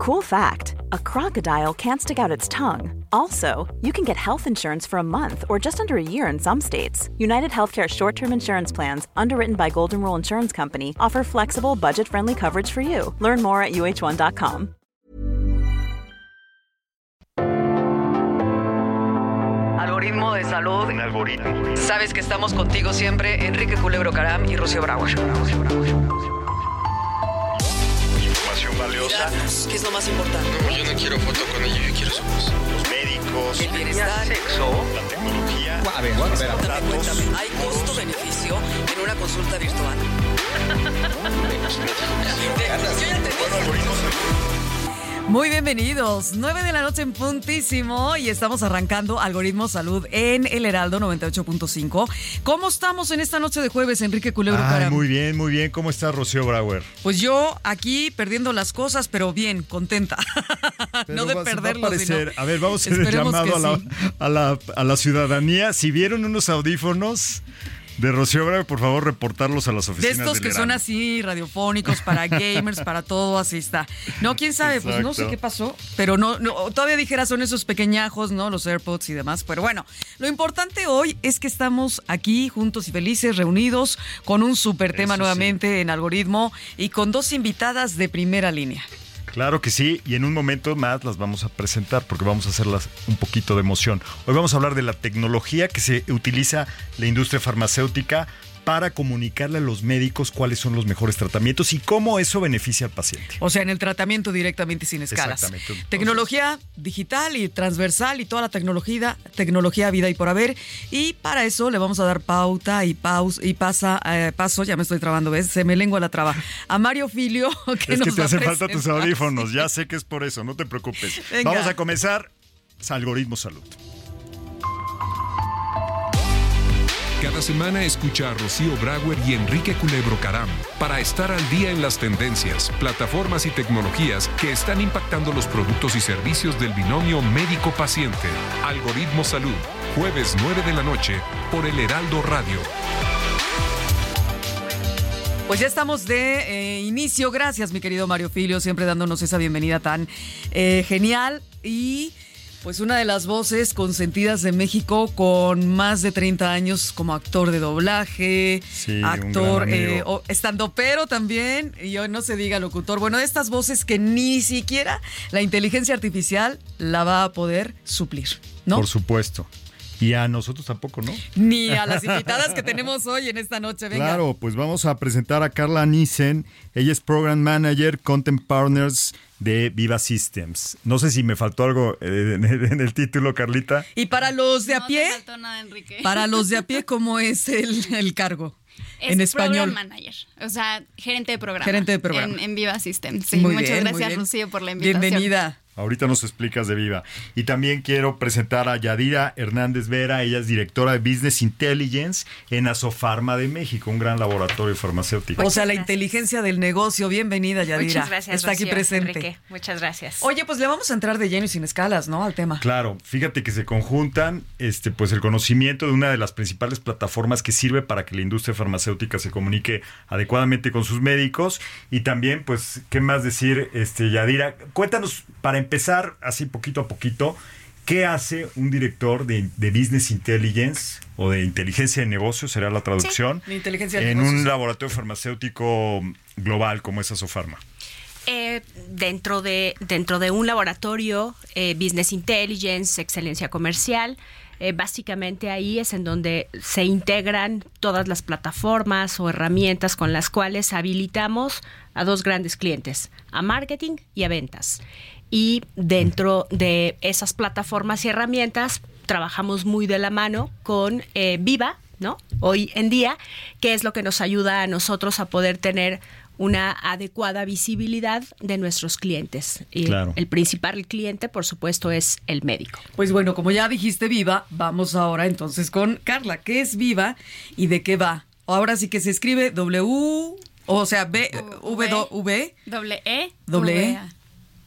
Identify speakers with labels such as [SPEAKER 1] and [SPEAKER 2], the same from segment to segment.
[SPEAKER 1] Cool fact a crocodile can't stick out its tongue. Also, you can get health insurance for a month or just under a year in some states. United Healthcare short term insurance plans, underwritten by Golden Rule Insurance Company, offer flexible, budget friendly coverage for you. Learn more at uh1.com.
[SPEAKER 2] Algoritmo de salud.
[SPEAKER 3] Un algoritmo.
[SPEAKER 2] Sabes que estamos contigo siempre, Enrique Culebro Caram y Rocío Brauer.
[SPEAKER 3] Información valiosa.
[SPEAKER 2] ¿Qué es lo más importante?
[SPEAKER 4] Yo no quiero foto con ella, yo quiero su voz.
[SPEAKER 3] Los médicos.
[SPEAKER 2] El bienestar.
[SPEAKER 3] Sexo. La tecnología.
[SPEAKER 4] A ver, a ver, a ver.
[SPEAKER 2] También cuéntame, ¿hay costo-beneficio en una consulta virtual? Yo ya entendí.
[SPEAKER 3] Bueno, algoritmos.
[SPEAKER 5] Muy bienvenidos, 9 de la noche en puntísimo y estamos arrancando Algoritmo Salud en El Heraldo 98.5. ¿Cómo estamos en esta noche de jueves, Enrique Culebro
[SPEAKER 3] Ay, muy bien, muy bien. ¿Cómo está Rocío Brauer?
[SPEAKER 5] Pues yo aquí perdiendo las cosas, pero bien, contenta. no de
[SPEAKER 3] va- va a
[SPEAKER 5] perderlo, sino-
[SPEAKER 3] A ver, vamos a hacer el llamado a la,
[SPEAKER 5] sí.
[SPEAKER 3] a, la, a la ciudadanía. Si vieron unos audífonos de Rocío Brauer, por favor, reportarlos a las
[SPEAKER 5] De
[SPEAKER 3] oficinas
[SPEAKER 5] estos
[SPEAKER 3] del
[SPEAKER 5] que son así, radiofónicos, para gamers, para todo, así está. No, quién sabe, pues no sé qué pasó, pero no, no, todavía dijera son esos pequeñajos, ¿no? Los AirPods y demás. Pero bueno, lo importante hoy es que estamos aquí juntos y felices, reunidos, con un súper tema
[SPEAKER 3] Eso sí.
[SPEAKER 5] nuevamente en algoritmo y con dos invitadas de primera línea.
[SPEAKER 3] Claro que sí, y en un momento más las vamos a presentar porque vamos a hacerlas un poquito de emoción. Hoy vamos a hablar de la tecnología que se utiliza la industria farmacéutica para comunicarle a los médicos cuáles son los mejores tratamientos y cómo eso beneficia al paciente.
[SPEAKER 5] O sea, en el tratamiento directamente y sin escalas.
[SPEAKER 3] Exactamente.
[SPEAKER 5] Tecnología digital y transversal y toda la tecnología, tecnología vida y por haber. Y para eso le vamos a dar pauta y paus y pasa, eh, paso, ya me estoy trabando, ¿ves? Se me lengua la traba. A Mario Filio, que
[SPEAKER 3] es
[SPEAKER 5] nos
[SPEAKER 3] que te hacen falta tus audífonos, ya sé que es por eso, no te preocupes.
[SPEAKER 5] Venga.
[SPEAKER 3] Vamos a comenzar. Algoritmo Salud.
[SPEAKER 6] Cada semana escucha a Rocío Brauer y Enrique Culebro Caram para estar al día en las tendencias, plataformas y tecnologías que están impactando los productos y servicios del binomio médico-paciente. Algoritmo Salud, jueves 9 de la noche por el Heraldo Radio.
[SPEAKER 5] Pues ya estamos de eh, inicio. Gracias, mi querido Mario Filio, siempre dándonos esa bienvenida tan eh, genial. Y pues una de las voces consentidas de México con más de 30 años como actor de doblaje,
[SPEAKER 3] Sí,
[SPEAKER 5] actor, eh, o- estandopero también, y hoy no se diga locutor. Bueno, de estas voces que ni siquiera la inteligencia artificial la va a poder suplir, ¿no?
[SPEAKER 3] Por supuesto. Y a nosotros tampoco, ¿no?
[SPEAKER 5] Ni a las invitadas que tenemos hoy en esta noche. Venga.
[SPEAKER 3] Claro, pues vamos a presentar a Carla Nissen. Ella es Program Manager, Content Partners de Viva Systems. No sé si me faltó algo eh, en el, en el título, Carlita.
[SPEAKER 5] Y para los de a
[SPEAKER 7] no
[SPEAKER 5] pie,
[SPEAKER 7] te faltó nada, Enrique.
[SPEAKER 5] para los de a pie, ¿cómo es el, el cargo?
[SPEAKER 7] Es
[SPEAKER 5] en español.
[SPEAKER 7] Program manager, o sea, gerente de programa.
[SPEAKER 5] Gerente de programa.
[SPEAKER 7] En, en Viva Systems. Sí,
[SPEAKER 5] Muy
[SPEAKER 7] muchas
[SPEAKER 5] bien,
[SPEAKER 7] gracias. Rocío, por la invitación.
[SPEAKER 5] Bienvenida.
[SPEAKER 3] Ahorita nos explicas de Viva. Y también quiero presentar a Yadira Hernández Vera. Ella es directora de Business Intelligence en Asofarma de México, un gran laboratorio farmacéutico.
[SPEAKER 5] O sea, la inteligencia del negocio. Bienvenida, Yadira.
[SPEAKER 8] Muchas gracias.
[SPEAKER 5] Está aquí presente.
[SPEAKER 8] Enrique. Muchas gracias.
[SPEAKER 5] Oye, pues le vamos a entrar de lleno y sin escalas, ¿no? Al tema.
[SPEAKER 3] Claro, fíjate que se conjuntan este, pues el conocimiento de una de las principales plataformas que sirve para que la industria farmacéutica se comunique adecuadamente con sus médicos. Y también, pues, ¿qué más decir, este, Yadira? Cuéntanos, para empezar, así poquito a poquito, ¿qué hace un director de, de Business Intelligence o de inteligencia de negocios, será la traducción,
[SPEAKER 5] La inteligencia de
[SPEAKER 3] en
[SPEAKER 5] negocios.
[SPEAKER 3] un laboratorio farmacéutico global como es Asofarma?
[SPEAKER 8] Eh, dentro, de, dentro de un laboratorio, eh, Business Intelligence, excelencia comercial, eh, básicamente ahí es en donde se integran todas las plataformas o herramientas con las cuales habilitamos a dos grandes clientes, a marketing y a ventas. Y dentro de esas plataformas y herramientas trabajamos muy de la mano con eh, Viva, ¿no? Hoy en día, que es lo que nos ayuda a nosotros a poder tener una adecuada visibilidad de nuestros clientes. Y
[SPEAKER 3] Claro.
[SPEAKER 8] el principal cliente, por supuesto, es el médico.
[SPEAKER 5] Pues bueno, como ya dijiste Viva, vamos ahora entonces con Carla. ¿Qué es Viva y de qué va? Ahora sí que se escribe W, o sea, B, V, V
[SPEAKER 7] Doble E.
[SPEAKER 5] Doble E.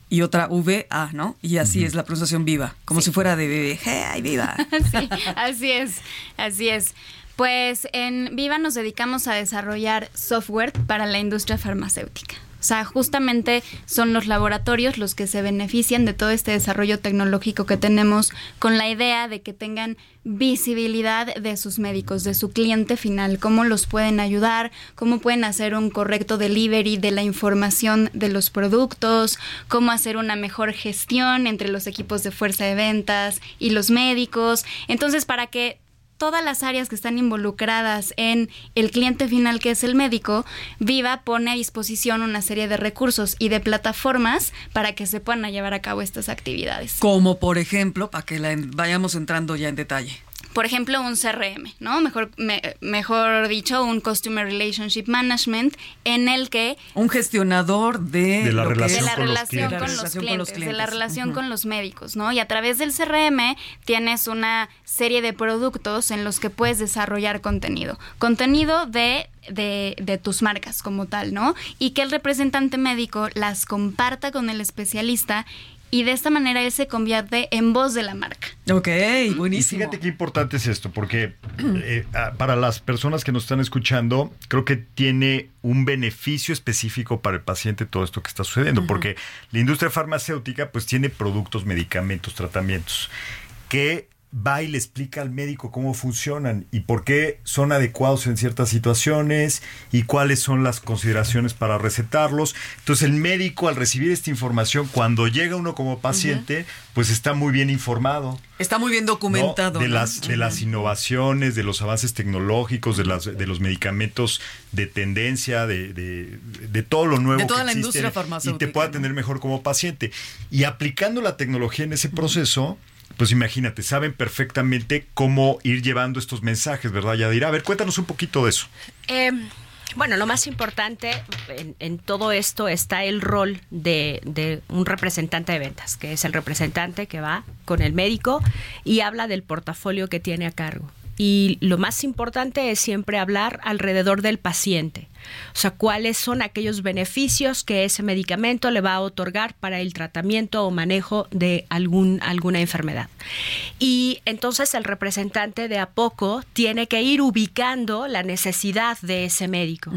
[SPEAKER 5] Y otra V, A, ¿no? Y así es la pronunciación Viva, como si fuera de bebé. ¡Hey, Viva!
[SPEAKER 7] Sí, así es, así es. Pues en Viva nos dedicamos a desarrollar software para la industria farmacéutica. O sea, justamente son los laboratorios los que se benefician de todo este desarrollo tecnológico que tenemos con la idea de que tengan visibilidad de sus médicos, de su cliente final, cómo los pueden ayudar, cómo pueden hacer un correcto delivery de la información de los productos, cómo hacer una mejor gestión entre los equipos de fuerza de ventas y los médicos. Entonces, para que todas las áreas que están involucradas en el cliente final que es el médico, Viva pone a disposición una serie de recursos y de plataformas para que se puedan llevar a cabo estas actividades.
[SPEAKER 5] Como por ejemplo, para que la vayamos entrando ya en detalle
[SPEAKER 7] por ejemplo, un CRM, ¿no? Mejor, mejor dicho, un Customer Relationship Management, en el que...
[SPEAKER 5] Un gestionador de,
[SPEAKER 7] la relación, con, los clientes, de la relación con los médicos, ¿no? Y a través del CRM tienes una serie de productos en los que puedes desarrollar contenido. Contenido de de, de, tus marcas como tal, ¿no? Y que el representante médico las comparta con el especialista y de esta manera él se convierte en voz de la marca.
[SPEAKER 5] Ok, buenísimo.
[SPEAKER 3] Y fíjate qué importante es esto, porque eh, para las personas que nos están escuchando, creo que tiene un beneficio específico para el paciente todo esto que está sucediendo, porque la industria farmacéutica pues tiene productos, medicamentos, tratamientos que va y le explica al médico cómo funcionan y por qué son adecuados en ciertas situaciones y cuáles son las consideraciones para recetarlos. Entonces el médico al recibir esta información, cuando llega uno como paciente, pues está muy bien informado.
[SPEAKER 5] Está muy bien documentado.
[SPEAKER 3] De, las, de las innovaciones, de los avances tecnológicos, de, las, de los medicamentos de tendencia, de, de, todo lo nuevo.
[SPEAKER 5] De toda la industria farmacéutica.
[SPEAKER 3] Y te pueda atender mejor como paciente. Y aplicando la tecnología en ese proceso pues imagínate, saben perfectamente cómo ir llevando estos mensajes, ¿verdad, Yadira? A ver, cuéntanos un poquito de eso.
[SPEAKER 8] Em, bueno, lo más importante en, todo esto está el rol de, de, un representante de ventas, que es el representante que va con el médico y habla del portafolio que tiene a cargo. Y lo más importante es siempre hablar alrededor del paciente. O sea, cuáles son aquellos beneficios que ese medicamento le va a otorgar para el tratamiento o manejo de algún, alguna enfermedad. Y entonces el representante de a poco tiene que ir ubicando la necesidad de ese médico.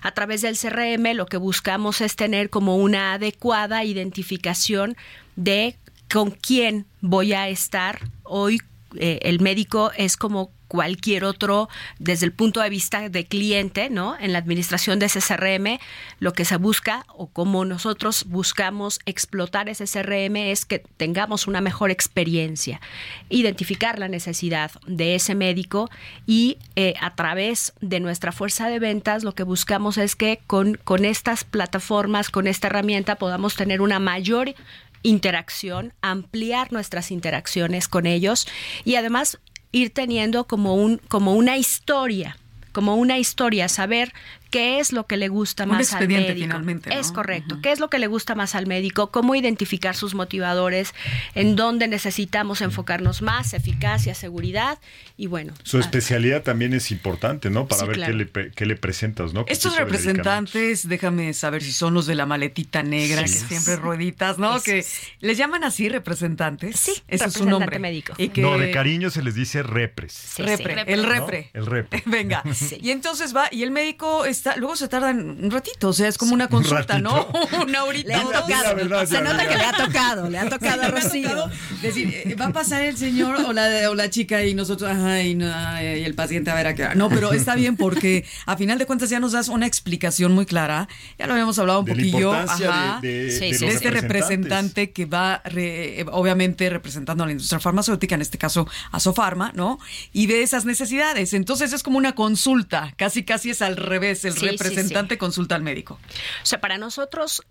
[SPEAKER 8] A través del CRM lo que buscamos es tener como una adecuada identificación de con quién voy a estar hoy. Eh, el médico es como cualquier otro desde el punto de vista de cliente, ¿no? En la administración de ese CRM, lo que se busca o como nosotros buscamos explotar ese CRM es que tengamos una mejor experiencia, identificar la necesidad de ese médico y eh, a través de nuestra fuerza de ventas lo que buscamos es que con, con estas plataformas, con esta herramienta podamos tener una mayor interacción, ampliar nuestras interacciones con ellos y además ir teniendo como un como una historia como una historia, saber qué es lo que le gusta más al médico.
[SPEAKER 5] Finalmente,
[SPEAKER 8] Es correcto. ¿Qué es lo que le gusta más al médico? ¿Cómo identificar sus motivadores? ¿En dónde necesitamos enfocarnos más? Eficacia, seguridad y bueno.
[SPEAKER 3] Su especialidad también es importante, ¿no? Para ver qué, le, qué, le, presentas, ¿no?
[SPEAKER 5] Estos representantes, déjame saber si son los de la maletita negra, que siempre rueditas, ¿no? que les llaman así representantes.
[SPEAKER 8] Sí,
[SPEAKER 5] ese es su nombre.
[SPEAKER 8] médico.
[SPEAKER 3] Y que... No, de cariño se les dice repres.
[SPEAKER 5] repre, el repre.
[SPEAKER 3] El repre.
[SPEAKER 5] Venga. Y entonces va, y el médico está, luego se tardan un ratito, o sea, es como una consulta, ¿no? una horita.
[SPEAKER 8] Le ha tocado. se nota que le ha tocado, le ha tocado a Rocío.
[SPEAKER 5] decir, eh, va a pasar el señor o la, o la chica y nosotros, ajá, y, el paciente a ver a qué. No, pero está bien porque a final de cuentas ya nos das una explicación muy clara. Ya lo habíamos hablado un poquillo.
[SPEAKER 3] ajá,
[SPEAKER 5] de, de, este representante que va, obviamente, representando a la industria farmacéutica, en este caso a Sofarma, ¿no? Y ve esas necesidades. Entonces es como una consulta, casi casi es al revés, el representante consulta al médico.
[SPEAKER 8] O sea, para nosotros,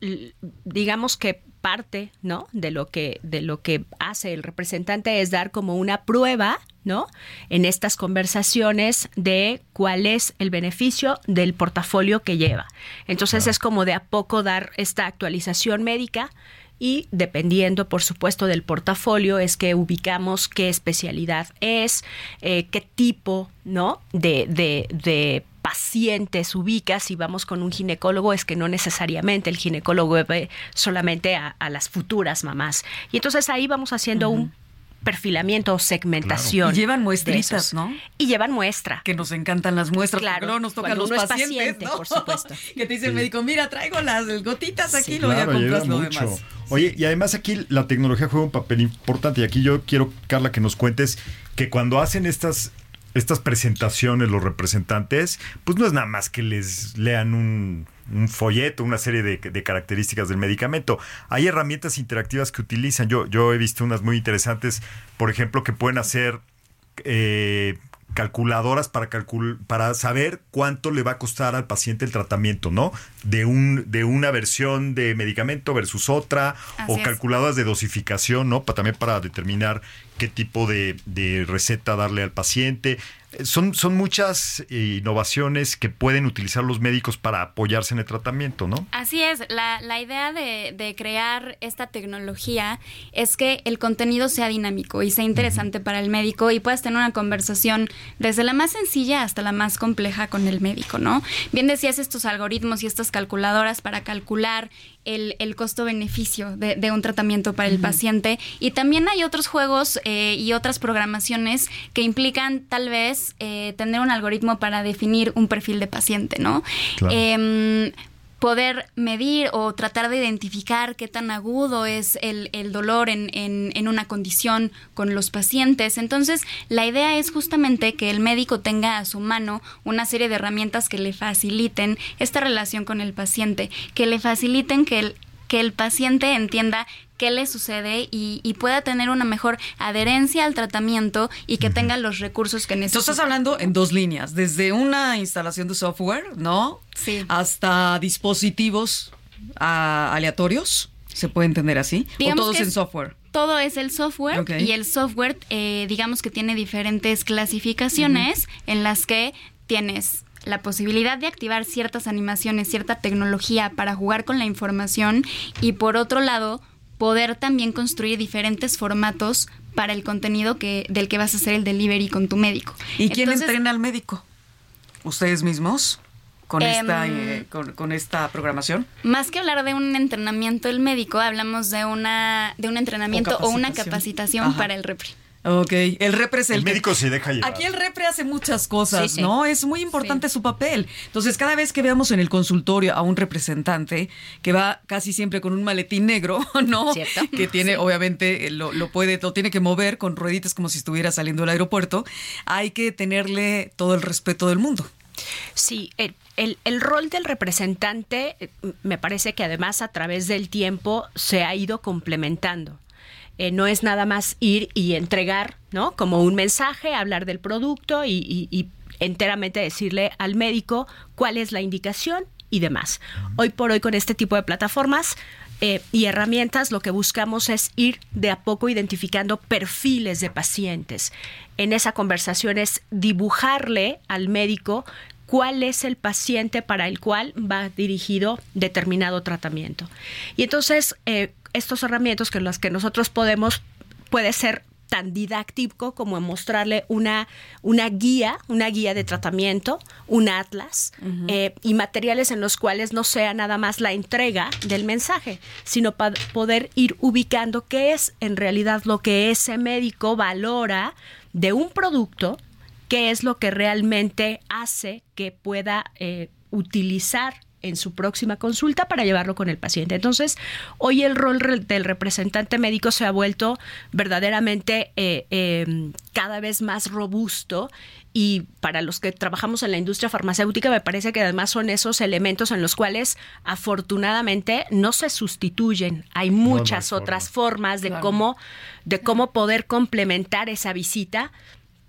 [SPEAKER 8] digamos que parte, ¿no? De lo que de lo que hace el representante es dar como una prueba, ¿no? En estas conversaciones de cuál es el beneficio del portafolio que lleva. Entonces es como de a poco dar esta actualización médica y dependiendo, por supuesto, del portafolio, es que ubicamos qué especialidad es, eh, qué tipo, ¿no? De, de, de pacientes ubica, si vamos con un ginecólogo, es que no necesariamente el ginecólogo ve solamente a, las futuras mamás. Y entonces ahí vamos haciendo un perfilamiento o segmentación.
[SPEAKER 5] Y llevan muestritas. ¿no?
[SPEAKER 8] Y llevan muestra.
[SPEAKER 5] Que nos encantan las muestras.
[SPEAKER 8] Claro,
[SPEAKER 5] porque luego nos tocan los
[SPEAKER 8] uno es
[SPEAKER 5] pacientes,
[SPEAKER 8] paciente,
[SPEAKER 5] ¿no?
[SPEAKER 8] por supuesto.
[SPEAKER 5] que te dice el médico, mira, traigo las gotitas aquí,
[SPEAKER 3] Sí,
[SPEAKER 5] lo voy a
[SPEAKER 3] claro,
[SPEAKER 5] comprar lo
[SPEAKER 3] mucho.
[SPEAKER 5] demás.
[SPEAKER 3] Oye, y además aquí la tecnología juega un papel importante. Y aquí yo quiero, Carla, que nos cuentes que cuando hacen estas, estas presentaciones los representantes, pues no es nada más que les lean un, un folleto, una serie de, características del medicamento. Hay herramientas interactivas que utilizan. Yo, yo he visto unas muy interesantes, por ejemplo, que pueden hacer eh, calculadoras para calcul para saber cuánto le va a costar al paciente el tratamiento, ¿no? De un de una versión de medicamento versus otra
[SPEAKER 7] Así
[SPEAKER 3] o
[SPEAKER 7] es.
[SPEAKER 3] calculadoras de dosificación, ¿no? Pa- también para determinar qué tipo de, de receta darle al paciente. Son, son muchas eh, innovaciones que pueden utilizar los médicos para apoyarse en el tratamiento, ¿no?
[SPEAKER 7] Así es, la, la idea de, de crear esta tecnología es que el contenido sea dinámico y sea interesante para el médico y puedas tener una conversación desde la más sencilla hasta la más compleja con el médico, ¿no? Bien decías estos algoritmos y estas calculadoras para calcular el, el costo-beneficio de, de un tratamiento para el paciente y también hay otros juegos eh, y otras programaciones que implican tal vez eh, tener un algoritmo para definir un perfil de paciente, ¿no?
[SPEAKER 3] Claro.
[SPEAKER 7] Em, poder medir o tratar de identificar qué tan agudo es el, el dolor en, en- en una condición con los pacientes. Entonces, la idea es justamente que el médico tenga a su mano una serie de herramientas que le faciliten esta relación con el paciente, que le faciliten que el, que el paciente entienda qué le sucede y, y pueda tener una mejor adherencia al tratamiento y que tenga los recursos que
[SPEAKER 5] Tú
[SPEAKER 7] necesita.
[SPEAKER 5] estás hablando en dos líneas, desde una instalación de software, ¿no?
[SPEAKER 7] Sí.
[SPEAKER 5] Hasta dispositivos ah, aleatorios, se puede entender así,
[SPEAKER 7] Digamos
[SPEAKER 5] o todos en software.
[SPEAKER 7] Todo es el software y el software, eh, digamos que tiene diferentes clasificaciones en las que tienes la posibilidad de activar ciertas animaciones, cierta tecnología para jugar con la información y por otro lado poder también construir diferentes formatos para el contenido que del que vas a hacer el delivery con tu médico.
[SPEAKER 5] ¿Y quién
[SPEAKER 7] Entonces,
[SPEAKER 5] entrena al médico? ¿Ustedes mismos? Con,
[SPEAKER 7] Em,
[SPEAKER 5] esta, eh, con, con esta programación.
[SPEAKER 7] Más que hablar de un entrenamiento del médico, hablamos de una de un entrenamiento o, una
[SPEAKER 5] capacitación.
[SPEAKER 7] capacitación
[SPEAKER 5] Ajá.
[SPEAKER 7] para el repre.
[SPEAKER 5] Ok, el repre es el,
[SPEAKER 3] El
[SPEAKER 5] que-
[SPEAKER 3] médico se deja llevar.
[SPEAKER 5] Aquí el repre hace muchas cosas,
[SPEAKER 8] Sí, sí.
[SPEAKER 5] ¿no? Es muy importante
[SPEAKER 7] Sí.
[SPEAKER 5] su papel. Entonces, cada vez que veamos en el consultorio a un representante que va casi siempre con un maletín negro, ¿no?
[SPEAKER 8] ¿Cierto?
[SPEAKER 5] Que tiene, obviamente, eh, lo, lo puede, lo tiene que mover con rueditas como si estuviera saliendo del aeropuerto. Hay que tenerle todo el respeto del mundo.
[SPEAKER 8] Sí, el, el- el rol del representante eh, me parece que además a través del tiempo se ha ido complementando. Eh, no es nada más ir y entregar, ¿no? Como un mensaje, hablar del producto y, y- y enteramente decirle al médico cuál es la indicación y demás. Hoy por hoy con este tipo de plataformas eh, y herramientas lo que buscamos es ir de a poco identificando perfiles de pacientes. En esa conversación es dibujarle al médico cuál es el paciente para el cual va dirigido determinado tratamiento. Y entonces, eh, estos herramientas que las que nosotros podemos, puede ser tan didáctico como mostrarle una, una guía, una guía de tratamiento, un atlas eh, y materiales en los cuales no sea nada más la entrega del mensaje, sino pa- poder ir ubicando qué es en realidad lo que ese médico valora de un producto, qué es lo que realmente hace que pueda eh, utilizar en su próxima consulta para llevarlo con el paciente. Entonces, hoy el rol del representante médico se ha vuelto verdaderamente eh, eh, cada vez más robusto y para los que trabajamos en la industria farmacéutica me parece que además son esos elementos en los cuales afortunadamente no se sustituyen. Hay muchas otras formas de
[SPEAKER 5] Claro.
[SPEAKER 8] cómo de cómo poder complementar esa visita,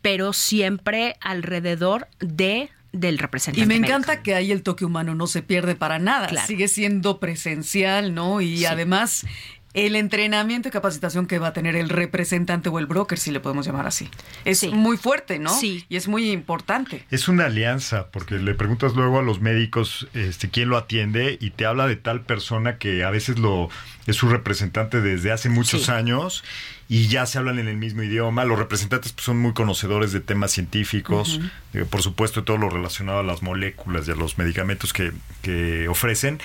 [SPEAKER 8] pero siempre alrededor de del representante.
[SPEAKER 5] Y me
[SPEAKER 8] médico.
[SPEAKER 5] encanta que ahí el toque humano no se pierde para nada.
[SPEAKER 8] Claro.
[SPEAKER 5] Sigue siendo presencial, ¿no? Y
[SPEAKER 8] Sí.
[SPEAKER 5] además el entrenamiento y capacitación que va a tener el representante o el broker, si le podemos llamar así, es
[SPEAKER 8] Sí.
[SPEAKER 5] muy fuerte, ¿no?
[SPEAKER 8] Sí.
[SPEAKER 5] Y es muy importante.
[SPEAKER 3] Es una alianza, porque le preguntas luego a los médicos este, quién lo atiende y te habla de tal persona que a veces lo es su representante desde hace muchos
[SPEAKER 8] Sí.
[SPEAKER 3] años y ya se hablan en el mismo idioma. Los representantes pues, son muy conocedores de temas científicos, eh, por supuesto todo lo relacionado a las moléculas y a los medicamentos que, que ofrecen.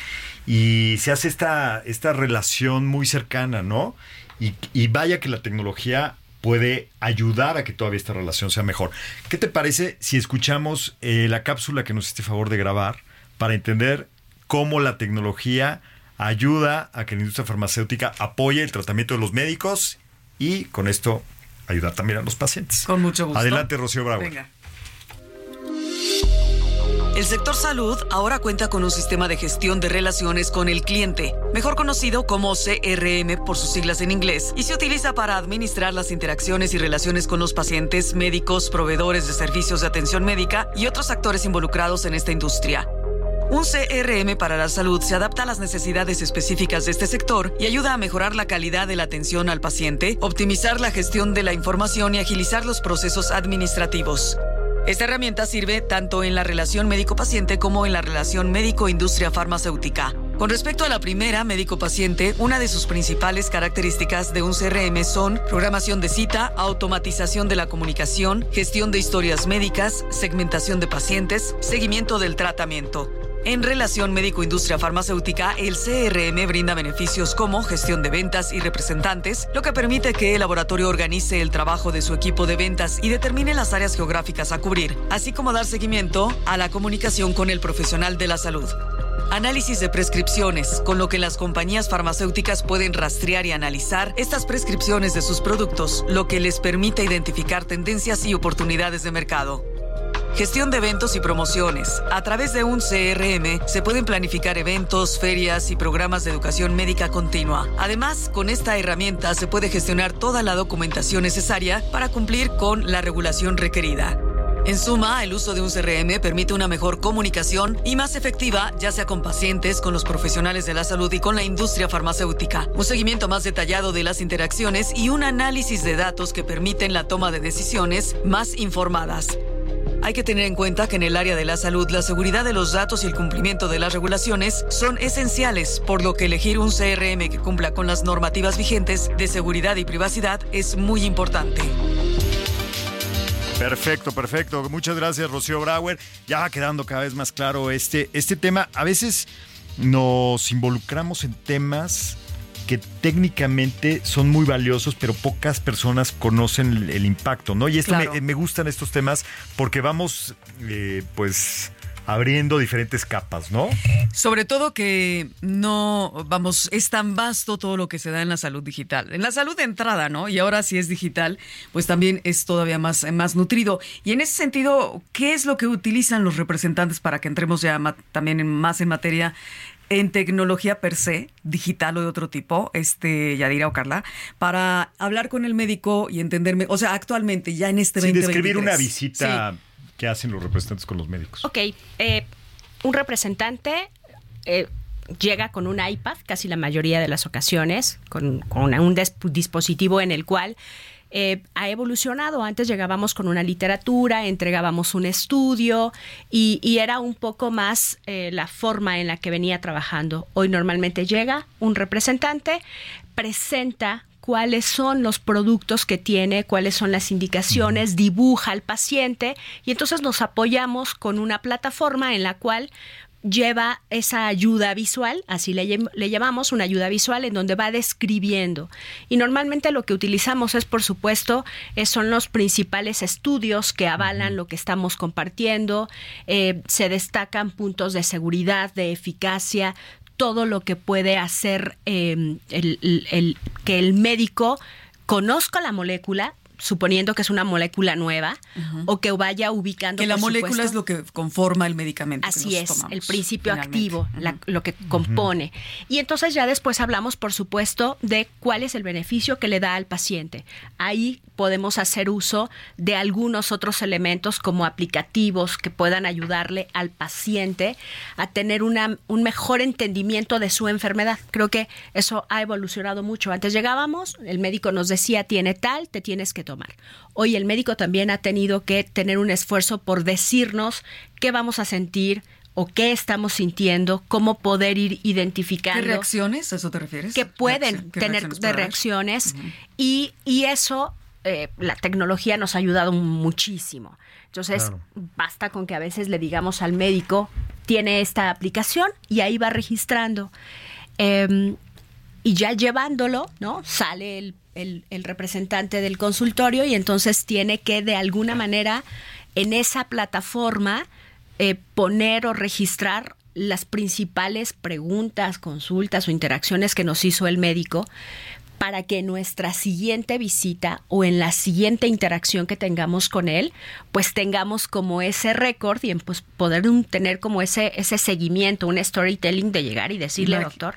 [SPEAKER 3] Y se hace esta, esta relación muy cercana, ¿no? Y, y vaya que la tecnología puede ayudar a que todavía esta relación sea mejor. ¿Qué te parece si escuchamos eh, la cápsula que nos hiciste favor de grabar para entender cómo la tecnología ayuda a que la industria farmacéutica apoye el tratamiento de los médicos y con esto ayudar también a los pacientes?
[SPEAKER 9] Con mucho gusto.
[SPEAKER 3] Adelante, Rocío Bravo.
[SPEAKER 9] Venga.
[SPEAKER 5] El sector salud ahora cuenta con un sistema de gestión de relaciones con el cliente, mejor conocido como CRM por sus siglas en inglés, y se utiliza para administrar las interacciones y relaciones con los pacientes, médicos, proveedores de servicios de atención médica y otros actores involucrados en esta industria. Un CRM para la salud se adapta a las necesidades específicas de este sector y ayuda a mejorar la calidad de la atención al paciente, optimizar la gestión de la información y agilizar los procesos administrativos. Esta herramienta sirve tanto en la relación médico-paciente como en la relación médico-industria farmacéutica. Con respecto a la primera, médico-paciente, una de sus principales características de un CRM son programación de cita, automatización de la comunicación, gestión de historias médicas, segmentación de pacientes, seguimiento del tratamiento. En relación médico-industria farmacéutica, el CRM brinda beneficios como gestión de ventas y representantes, lo que permite que el laboratorio organice el trabajo de su equipo de ventas y determine las áreas geográficas a cubrir, así como dar seguimiento a la comunicación con el profesional de la salud. Análisis de prescripciones, con lo que las compañías farmacéuticas pueden rastrear y analizar estas prescripciones de sus productos, lo que les permite identificar tendencias y oportunidades de mercado. Gestión de eventos y promociones. A través de un CRM se pueden planificar eventos, ferias y programas de educación médica continua. Además, con esta herramienta se puede gestionar toda la documentación necesaria para cumplir con la regulación requerida. En suma, el uso de un CRM permite una mejor comunicación y más efectiva, ya sea con pacientes, con los profesionales de la salud y con la industria farmacéutica, un seguimiento más detallado de las interacciones y un análisis de datos que permiten la toma de decisiones más informadas. Hay que tener en cuenta que en el área de la salud la seguridad de los datos y el cumplimiento de las regulaciones son esenciales, por lo que elegir un CRM que cumpla con las normativas vigentes de seguridad y privacidad es muy importante.
[SPEAKER 3] Perfecto, perfecto. Muchas gracias, Rocío Brauer. Ya va quedando cada vez más claro este, este tema. A veces nos involucramos en temas que técnicamente son muy valiosos, pero pocas personas conocen el, el impacto, ¿no? Y esto
[SPEAKER 9] Claro.
[SPEAKER 3] me, me gustan estos temas porque vamos, eh, pues, abriendo diferentes capas, ¿no?
[SPEAKER 9] Sobre todo que no, vamos, es tan vasto todo lo que se da en la salud digital. En la salud de entrada, ¿no? Y ahora si es digital, pues también es todavía más, más nutrido. Y en ese sentido, ¿qué es lo que utilizan los representantes para que entremos ya también en- más en materia en tecnología per se, digital o de otro tipo, este, Yadira o Carla, para hablar con el médico y entenderme, o sea, actualmente, ya en este
[SPEAKER 3] Sin
[SPEAKER 9] 2023.
[SPEAKER 3] describir una visita que hacen los representantes con los médicos.
[SPEAKER 8] Ok, eh, un representante eh, llega con un iPad, casi la mayoría de las ocasiones, con, con un dispositivo en el cual eh, ha evolucionado. Antes llegábamos con una literatura, entregábamos un estudio y, era un poco más eh, la forma en la que venía trabajando. Hoy normalmente llega un representante, presenta cuáles son los productos que tiene, cuáles son las indicaciones, dibuja al paciente y entonces nos apoyamos con una plataforma en la cual lleva esa ayuda visual, así le, le llamamos una ayuda visual, en donde va describiendo. Y normalmente lo que utilizamos es, por supuesto, son los principales estudios que avalan lo que estamos compartiendo, eh, se destacan puntos de seguridad, de eficacia, todo lo que puede hacer eh, el- el- el- que el médico conozca la molécula, suponiendo que es una molécula nueva, o que vaya ubicando.
[SPEAKER 9] Que la molécula
[SPEAKER 8] supuesto,
[SPEAKER 9] es lo que conforma el medicamento. que
[SPEAKER 8] Así
[SPEAKER 9] nos
[SPEAKER 8] es,
[SPEAKER 9] tomamos,
[SPEAKER 8] el principio
[SPEAKER 9] finalmente.
[SPEAKER 8] activo, la- lo que compone. Y entonces ya después hablamos, por supuesto, de cuál es el beneficio que le da al paciente. Ahí podemos hacer uso de algunos otros elementos como aplicativos que puedan ayudarle al paciente a tener una, un mejor entendimiento de su enfermedad. Creo que eso ha evolucionado mucho. Antes llegábamos, el médico nos decía, tiene tal, te tienes que tomar. Hoy el médico también ha tenido que tener un esfuerzo por decirnos qué vamos a sentir o qué estamos sintiendo, cómo poder ir identificando
[SPEAKER 9] ¿Qué reacciones? ¿A eso te refieres?
[SPEAKER 8] que pueden
[SPEAKER 9] Reacción- ¿qué
[SPEAKER 8] tener
[SPEAKER 9] reacciones
[SPEAKER 8] de reacciones y, y eso eh, la tecnología nos ha ayudado muchísimo. Entonces,
[SPEAKER 3] Claro.
[SPEAKER 8] basta con que a veces le digamos al médico, tiene esta aplicación y ahí va registrando. Em, y ya llevándolo, ¿no? Sale el, el- el representante del consultorio y entonces tiene que de alguna manera en esa plataforma eh, poner o registrar las principales preguntas, consultas o interacciones que nos hizo el médico para que nuestra siguiente visita o en la siguiente interacción que tengamos con él, pues tengamos como ese récord y en, pues poder un- tener como ese ese seguimiento, un storytelling de llegar y decirle, doctor.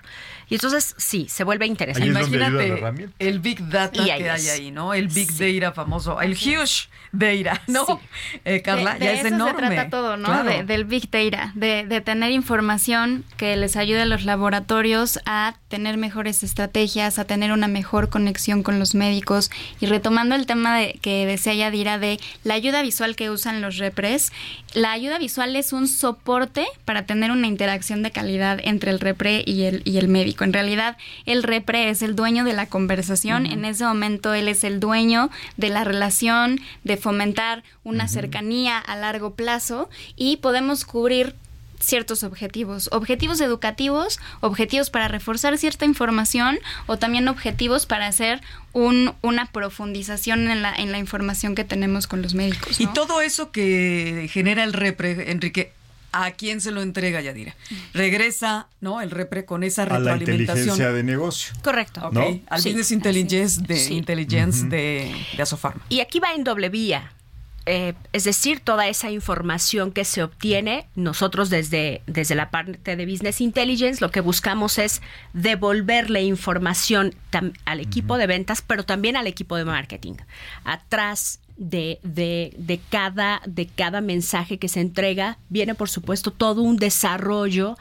[SPEAKER 8] Y entonces sí, se vuelve
[SPEAKER 3] Ahí
[SPEAKER 8] interesante.
[SPEAKER 3] es donde ayuda la
[SPEAKER 5] Imagínate
[SPEAKER 3] herramienta.
[SPEAKER 5] el big data que hay
[SPEAKER 8] es.
[SPEAKER 5] ahí, ¿no? El big
[SPEAKER 8] Sí.
[SPEAKER 5] data famoso, el huge data, ¿no?
[SPEAKER 8] Sí.
[SPEAKER 5] Eh, Carla,
[SPEAKER 7] de, de
[SPEAKER 5] ya es
[SPEAKER 7] eso
[SPEAKER 5] enorme.
[SPEAKER 7] se trata todo, ¿no?
[SPEAKER 5] Claro.
[SPEAKER 7] De- del Big Data, de, de tener información que les ayude a los laboratorios a tener mejores estrategias, a tener una mejor conexión con los médicos. Y retomando el tema de, que decía Yadira de la ayuda visual que usan los repres, la ayuda visual es un soporte para tener una interacción de calidad entre el repre y el, y el médico. En realidad, el repre es el dueño de la conversación. En ese momento, él es el dueño de la relación, de fomentar una cercanía a largo plazo y podemos cubrir ciertos objetivos, objetivos educativos, objetivos para reforzar cierta información o también objetivos para hacer un, una profundización en la, en la información que tenemos con los médicos.
[SPEAKER 5] Y todo eso que genera el repre, Enrique, ¿a quién se lo entrega Yadira? Regresa, ¿no? El repre con esa
[SPEAKER 3] A la
[SPEAKER 5] retroalimentación.
[SPEAKER 3] inteligencia de negocio.
[SPEAKER 8] Correcto.
[SPEAKER 5] Ok,
[SPEAKER 3] ¿no?
[SPEAKER 5] Al
[SPEAKER 8] Sí.
[SPEAKER 5] business intelligence de
[SPEAKER 8] Sí.
[SPEAKER 5] intelligence de, de Asofarma.
[SPEAKER 8] Y aquí va en doble vía. Eh, es decir, toda esa información que se obtiene, nosotros desde, desde la parte de Business Intelligence lo que buscamos es devolverle información al equipo de ventas, pero también al equipo de marketing. Atrás de, de, de cada, de cada mensaje que se entrega viene, por supuesto, todo un desarrollo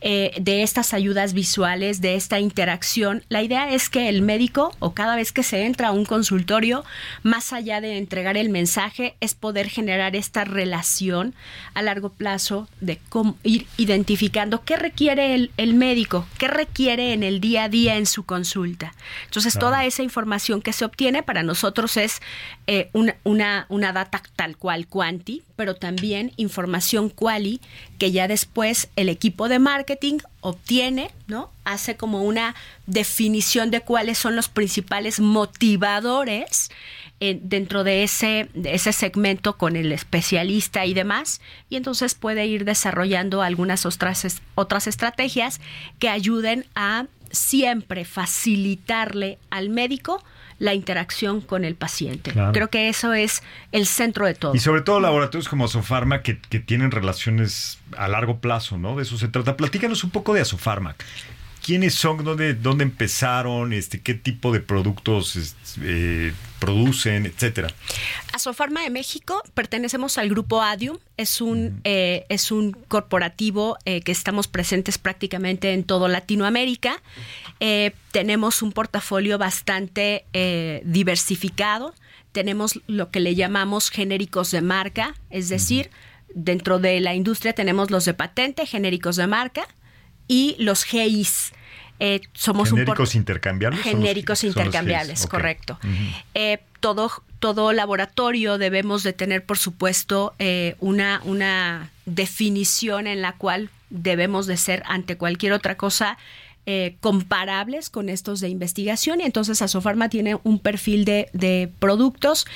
[SPEAKER 8] eh, de estas ayudas visuales, de esta interacción. La idea es que el médico, o cada vez que se entra a un consultorio, más allá de entregar el mensaje, es poder generar esta relación a largo plazo de cómo ir identificando qué requiere el, el médico, qué requiere en el día a día en su consulta. Entonces,
[SPEAKER 3] Claro.
[SPEAKER 8] toda esa información que se obtiene para nosotros es eh, una, una, una data tal cual quanti, pero también información quali que ya después el equipo de marketing obtiene, ¿no? Hace como una definición de cuáles son los principales motivadores eh, dentro de ese, ese segmento con el especialista y demás, y entonces puede ir desarrollando algunas otras, otras estrategias que ayuden a siempre facilitarle al médico la interacción con el paciente.
[SPEAKER 3] Claro.
[SPEAKER 8] Creo que eso es el centro de todo.
[SPEAKER 3] Y sobre todo laboratorios como Asofarma que, que tienen relaciones a largo plazo, ¿no? De eso se trata. Platícanos un poco de Asofarma. ¿Quiénes son? ¿Dónde, dónde empezaron? Este, ¿Qué tipo de productos eh, producen? Etcétera.
[SPEAKER 8] Asofarma de México pertenecemos al grupo Adium, es un, eh, es un corporativo eh, que estamos presentes prácticamente en todo Latinoamérica. Tenemos un portafolio bastante diversificado, tenemos lo que le llamamos genéricos de marca, es decir, dentro de la industria tenemos los de patente, genéricos de marca y los GIs. Eh, somos un
[SPEAKER 3] ¿Genéricos intercambiables? son los-
[SPEAKER 8] genéricos
[SPEAKER 3] los
[SPEAKER 8] intercambiables, correcto. Eh, todo, todo laboratorio debemos de tener, por supuesto, eh, una, una definición en la cual debemos de ser ante cualquier otra cosa eh, comparables con estos de investigación y entonces Asofarma tiene un perfil de, de productos.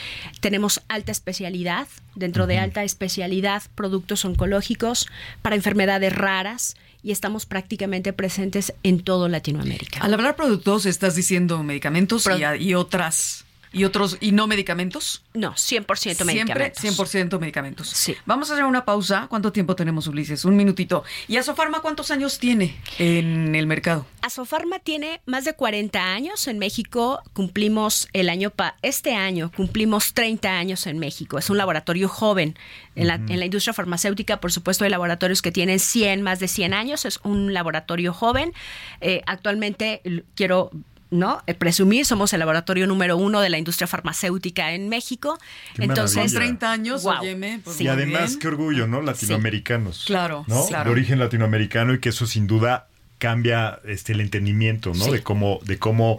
[SPEAKER 8] Tenemos alta especialidad, dentro de alta especialidad productos oncológicos para enfermedades raras y estamos prácticamente presentes en todo Latinoamérica.
[SPEAKER 5] Al hablar productos, estás diciendo medicamentos
[SPEAKER 8] Pro-
[SPEAKER 5] y, a- y otras. ¿Y otros y no medicamentos?
[SPEAKER 8] No, 100%
[SPEAKER 5] Siempre
[SPEAKER 8] medicamentos.
[SPEAKER 5] 100% medicamentos.
[SPEAKER 8] Sí.
[SPEAKER 5] Vamos a hacer una pausa. ¿Cuánto tiempo tenemos, Ulises? Un minutito. ¿Y Asofarma cuántos años tiene en el mercado?
[SPEAKER 8] Asofarma tiene más de 40 años en México. Cumplimos el año pa este año cumplimos 30 años en México. Es un laboratorio joven en la, en la industria farmacéutica. Por supuesto, hay laboratorios que tienen 100 más de 100 años. Es un laboratorio joven. Eh, actualmente quiero ¿no? Eh, presumir, somos el laboratorio número uno de la industria farmacéutica en México.
[SPEAKER 3] Qué
[SPEAKER 8] Entonces,
[SPEAKER 3] maravilla.
[SPEAKER 5] 30 años,
[SPEAKER 8] Wow.
[SPEAKER 5] óyeme. pues
[SPEAKER 3] y además,
[SPEAKER 5] bien.
[SPEAKER 3] qué orgullo, ¿no? Latinoamericanos.
[SPEAKER 5] Claro,
[SPEAKER 3] ¿no?
[SPEAKER 5] claro.
[SPEAKER 3] De origen latinoamericano y que eso sin duda cambia este el entendimiento, ¿no?
[SPEAKER 8] Sí.
[SPEAKER 3] De cómo, de cómo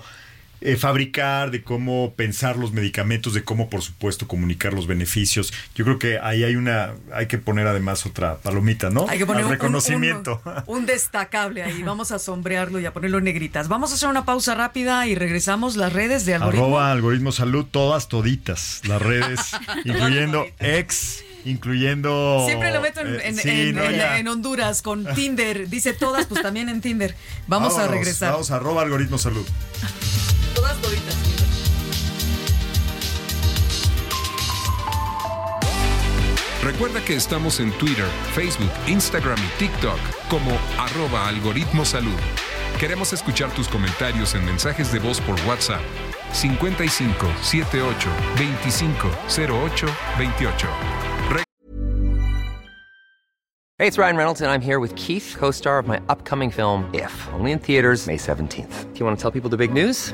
[SPEAKER 3] eh, fabricar, de cómo pensar los medicamentos, de cómo, por supuesto, comunicar los beneficios. Yo creo que ahí hay una, hay que poner además otra palomita, ¿no?
[SPEAKER 5] Hay que poner
[SPEAKER 3] Al
[SPEAKER 5] un-
[SPEAKER 3] reconocimiento.
[SPEAKER 5] Un, un destacable ahí. Vamos a sombrearlo y a ponerlo en negritas. Vamos a hacer una pausa rápida y regresamos las redes de algoritmo.
[SPEAKER 3] Arroba algoritmo salud, todas toditas, las redes, incluyendo ex, incluyendo...
[SPEAKER 5] Siempre lo meto en,
[SPEAKER 3] eh,
[SPEAKER 5] en-
[SPEAKER 3] sí,
[SPEAKER 5] en-
[SPEAKER 3] no,
[SPEAKER 5] en-
[SPEAKER 3] ya.
[SPEAKER 5] en Honduras con Tinder. Dice todas, pues también en Tinder. Vamos a regresar.
[SPEAKER 3] Vamos a arroba algoritmo salud.
[SPEAKER 5] Todas toditas.
[SPEAKER 6] Recuerda que estamos en Twitter, Facebook, Instagram y TikTok como arroba algoritmo salud. Queremos escuchar tus comentarios en mensajes de voz por WhatsApp 55 78 25 08 28.
[SPEAKER 10] Hey, it's Ryan Reynolds, and I'm here with Keith, co star of my upcoming film, If, only in theaters, May 17th. Do you want to tell people the big news?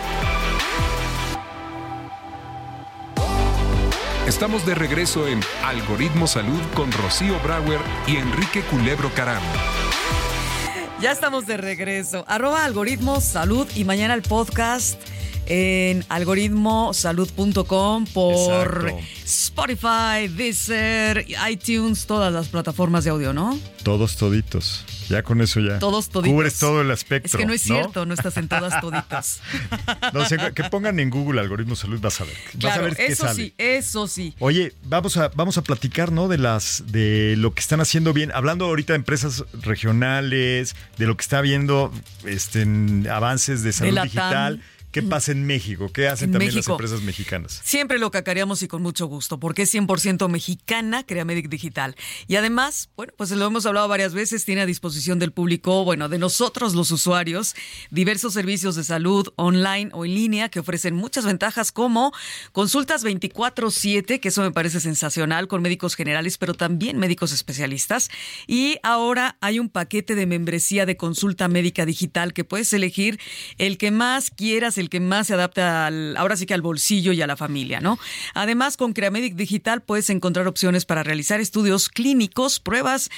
[SPEAKER 6] Estamos de regreso en Algoritmo Salud con Rocío Brauer y Enrique Culebro Caram.
[SPEAKER 5] Ya estamos de regreso. Arroba algoritmo salud y mañana el podcast en algoritmosalud.com por
[SPEAKER 3] Exacto.
[SPEAKER 5] Spotify, Deezer, iTunes, todas las plataformas de audio, ¿no?
[SPEAKER 3] Todos toditos. Ya con eso ya.
[SPEAKER 5] Todos toditos.
[SPEAKER 3] Cubres todo el espectro.
[SPEAKER 5] Es que no es cierto, no estás en todas toditas.
[SPEAKER 3] No, sé, que pongan en Google algoritmo salud, vas a ver. Vas a ver qué
[SPEAKER 5] eso
[SPEAKER 3] sale.
[SPEAKER 5] sí, eso sí.
[SPEAKER 3] Oye, vamos a, vamos a platicar, ¿no? De las, de lo que están haciendo bien. Hablando ahorita de empresas regionales, de lo que está habiendo este, en avances de salud digital.
[SPEAKER 5] TAM.
[SPEAKER 3] ¿Qué pasa en México? ¿Qué hacen
[SPEAKER 5] En
[SPEAKER 3] también
[SPEAKER 5] México.
[SPEAKER 3] las empresas mexicanas?
[SPEAKER 5] Siempre lo cacareamos y con mucho gusto, porque es 100% mexicana, Creamedic Digital. Y además, bueno, pues lo hemos hablado varias veces, tiene a disposición del público, bueno, de nosotros los usuarios, diversos servicios de salud online o en línea que ofrecen muchas ventajas como consultas 24/7, que eso me parece sensacional, con médicos generales, pero también médicos especialistas. Y ahora hay un paquete de membresía de consulta médica digital que puedes elegir el que más quieras, el que más se adapta al, ahora sí que al bolsillo y a la familia, ¿no? Además, con Creamedic Digital puedes encontrar opciones para realizar estudios clínicos, pruebas.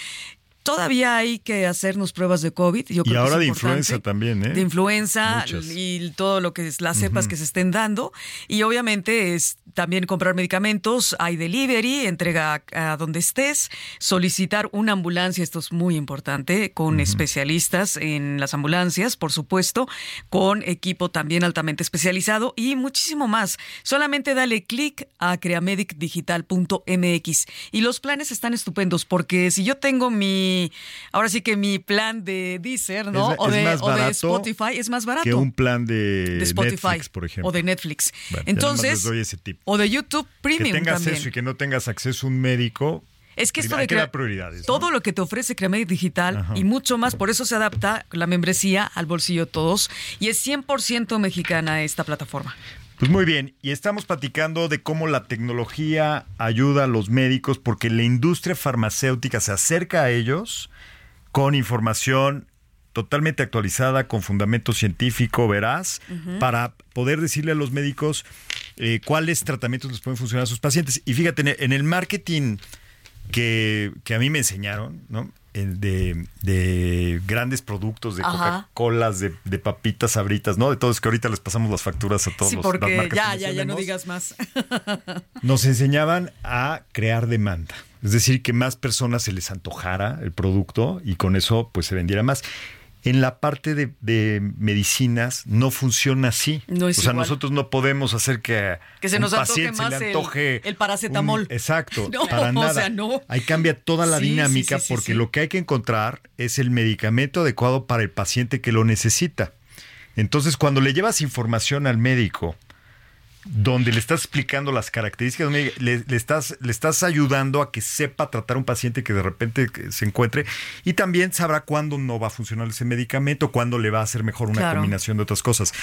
[SPEAKER 5] Todavía hay que hacernos pruebas de COVID. Yo
[SPEAKER 3] Y
[SPEAKER 5] creo que
[SPEAKER 3] ahora
[SPEAKER 5] es
[SPEAKER 3] de influenza también, ¿eh?
[SPEAKER 5] De influenza
[SPEAKER 3] Muchas.
[SPEAKER 5] y todo lo que es las cepas que se estén dando. Y obviamente es también comprar medicamentos, hay delivery, entrega a, a donde estés, solicitar una ambulancia, esto es muy importante, con especialistas en las ambulancias, por supuesto, con equipo también altamente especializado y muchísimo más. Solamente dale clic a creamedicdigital.mx y los planes están estupendos porque si yo tengo mi, ahora sí que mi plan de Deezer, ¿no?
[SPEAKER 3] Es-
[SPEAKER 5] o, de, o Spotify, es más barato
[SPEAKER 3] Que un plan de,
[SPEAKER 5] de Spotify
[SPEAKER 3] Netflix, por ejemplo.
[SPEAKER 5] o de Netflix.
[SPEAKER 3] Bueno,
[SPEAKER 5] Entonces,
[SPEAKER 3] les doy ese tip.
[SPEAKER 5] o de YouTube
[SPEAKER 3] Que
[SPEAKER 5] Premium
[SPEAKER 3] tengas
[SPEAKER 5] también.
[SPEAKER 3] eso y que no tengas acceso a un médico.
[SPEAKER 5] Es que esto de
[SPEAKER 3] que prioridades. ¿no?
[SPEAKER 5] todo lo que te ofrece Creamedic Digital
[SPEAKER 3] Ajá.
[SPEAKER 5] y mucho más, por eso se adapta la membresía al bolsillo de todos y es 100% mexicana esta plataforma.
[SPEAKER 3] Pues muy bien, y estamos platicando de cómo la tecnología ayuda a los médicos porque la industria farmacéutica se acerca a ellos con información totalmente actualizada, con fundamento científico veraz, para poder decirle a los médicos eh, cuáles tratamientos les pueden funcionar a sus pacientes. Y fíjate, en el- en el marketing que, que a mí me enseñaron, ¿no? De, de grandes productos, de. Coca-Colas, de, de papitas sabritas, ¿no? De todos que ahorita les pasamos las facturas a todos
[SPEAKER 5] Sí,
[SPEAKER 3] los
[SPEAKER 5] porque
[SPEAKER 3] las marcas
[SPEAKER 5] ya, ya, ya no digas más.
[SPEAKER 3] Nos enseñaban a crear demanda. Es decir, que más personas se les antojara el producto y con eso pues se vendiera más. En la parte de, de medicinas no funciona así.
[SPEAKER 5] No es
[SPEAKER 3] o sea,
[SPEAKER 5] igual.
[SPEAKER 3] nosotros no podemos hacer que,
[SPEAKER 5] Que se
[SPEAKER 3] un
[SPEAKER 5] nos antoje
[SPEAKER 3] paciente se le
[SPEAKER 5] el-
[SPEAKER 3] antoje
[SPEAKER 5] el paracetamol.
[SPEAKER 3] un- exacto,
[SPEAKER 5] No,
[SPEAKER 3] para
[SPEAKER 5] o sea, no.
[SPEAKER 3] Ahí cambia toda la
[SPEAKER 5] Sí,
[SPEAKER 3] dinámica
[SPEAKER 5] sí, sí, sí,
[SPEAKER 3] porque lo que hay que encontrar es el medicamento adecuado para el paciente que lo necesita. Entonces, cuando le llevas información al médico, donde le estás explicando las características, le, le estás, le estás ayudando a que sepa tratar a un paciente que de repente se encuentre y también sabrá cuándo no va a funcionar ese medicamento, cuándo le va a hacer mejor una
[SPEAKER 5] Claro.
[SPEAKER 3] combinación de otras cosas.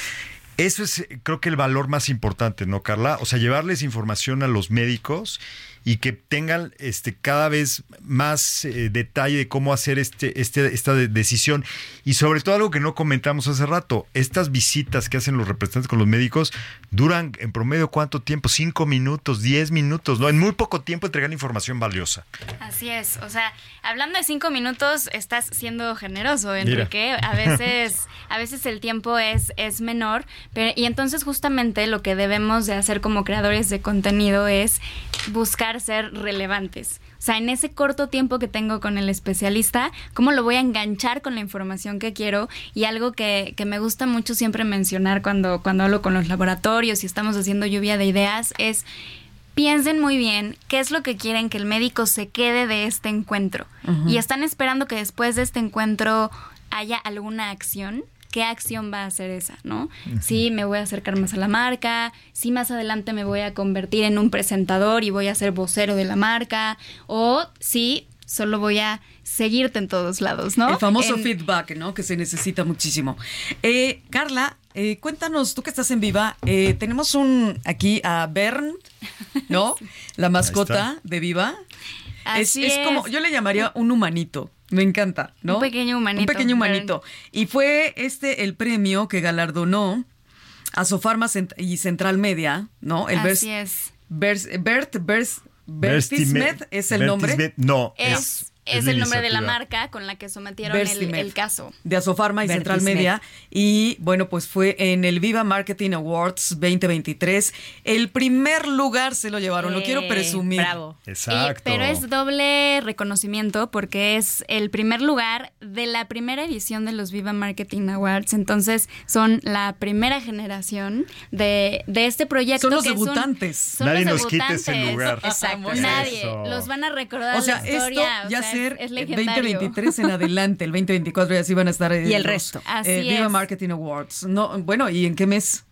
[SPEAKER 3] Eso es, eh, creo que el valor más importante, ¿no, Carla? O sea, llevarles información a los médicos y que tengan este, cada vez más eh, detalle de cómo hacer este, este, esta de- decisión. Y sobre todo algo que no comentamos hace rato, estas visitas que hacen los representantes con los médicos duran en promedio cuánto tiempo, cinco minutos, diez minutos, ¿no? En muy poco tiempo entregan información valiosa.
[SPEAKER 7] Así es, o sea, hablando de cinco minutos, estás siendo generoso,
[SPEAKER 3] Mira.
[SPEAKER 7] Enrique. A veces, a veces el tiempo es, es menor, pero, y entonces justamente lo que debemos de hacer como creadores de contenido es buscar ser relevantes. O sea, en ese corto tiempo que tengo con el especialista, ¿cómo lo voy a enganchar con la información que quiero? Y algo que, que me gusta mucho siempre mencionar cuando, cuando hablo con los laboratorios y estamos haciendo lluvia de ideas es piensen muy bien qué es lo que quieren que el médico se quede de este encuentro. Y están esperando que después de este encuentro haya alguna acción. ¿Qué acción va a ser esa, no? Sí, me voy a acercar más a la marca, sí, más adelante me voy a convertir en un presentador y voy a ser vocero de la marca, o sí, solo voy a seguirte en todos lados, ¿no?
[SPEAKER 5] El famoso
[SPEAKER 7] En-
[SPEAKER 5] feedback, ¿no? Que se necesita muchísimo. Eh, Carla, eh, cuéntanos, tú que estás en Viva, eh, tenemos un aquí a Bern, ¿no? La mascota de Viva. Es,
[SPEAKER 7] Así
[SPEAKER 5] es como,
[SPEAKER 7] es.
[SPEAKER 5] yo le llamaría un humanito. Me encanta, ¿no?
[SPEAKER 7] Un pequeño humanito,
[SPEAKER 5] Un pequeño humanito. Y fue este el premio que galardonó a Sofarma Cent- y Central Media, ¿no? El
[SPEAKER 7] Así
[SPEAKER 5] Bers-
[SPEAKER 7] es.
[SPEAKER 5] Bers- Bert, Bers, Bertismet es el nombre.
[SPEAKER 3] No,
[SPEAKER 7] Es,
[SPEAKER 3] es,
[SPEAKER 7] el nombre de la marca con la que sometieron el, caso.
[SPEAKER 5] de Asofarma y Central. Media. Y bueno, pues fue en el Viva Marketing Awards 2023. El primer lugar se lo llevaron, lo quiero
[SPEAKER 8] Eh,
[SPEAKER 5] presumir.
[SPEAKER 8] Bravo.
[SPEAKER 3] Exacto.
[SPEAKER 7] Y- pero es doble reconocimiento porque es el primer lugar de la primera edición de los Viva Marketing Awards. Entonces son la primera generación de, de este proyecto.
[SPEAKER 5] Son los
[SPEAKER 7] que
[SPEAKER 5] debutantes.
[SPEAKER 7] son
[SPEAKER 3] Nadie
[SPEAKER 7] los
[SPEAKER 3] nos quite ese
[SPEAKER 7] debutantes.
[SPEAKER 3] lugar.
[SPEAKER 7] Exacto.
[SPEAKER 3] Eso.
[SPEAKER 7] Nadie. Los van a recordar
[SPEAKER 5] O sea,
[SPEAKER 7] la
[SPEAKER 5] esto
[SPEAKER 7] historia. o
[SPEAKER 5] ya
[SPEAKER 7] sea,
[SPEAKER 5] ser
[SPEAKER 7] es, es
[SPEAKER 5] el
[SPEAKER 7] legendario.
[SPEAKER 5] 2023 en adelante, el 2024 ya sí van a estar eh,
[SPEAKER 8] Y el
[SPEAKER 5] los,
[SPEAKER 8] resto.
[SPEAKER 7] Así
[SPEAKER 5] eh, Viva
[SPEAKER 7] es.
[SPEAKER 5] Marketing Awards. No, bueno, ¿y en qué mes?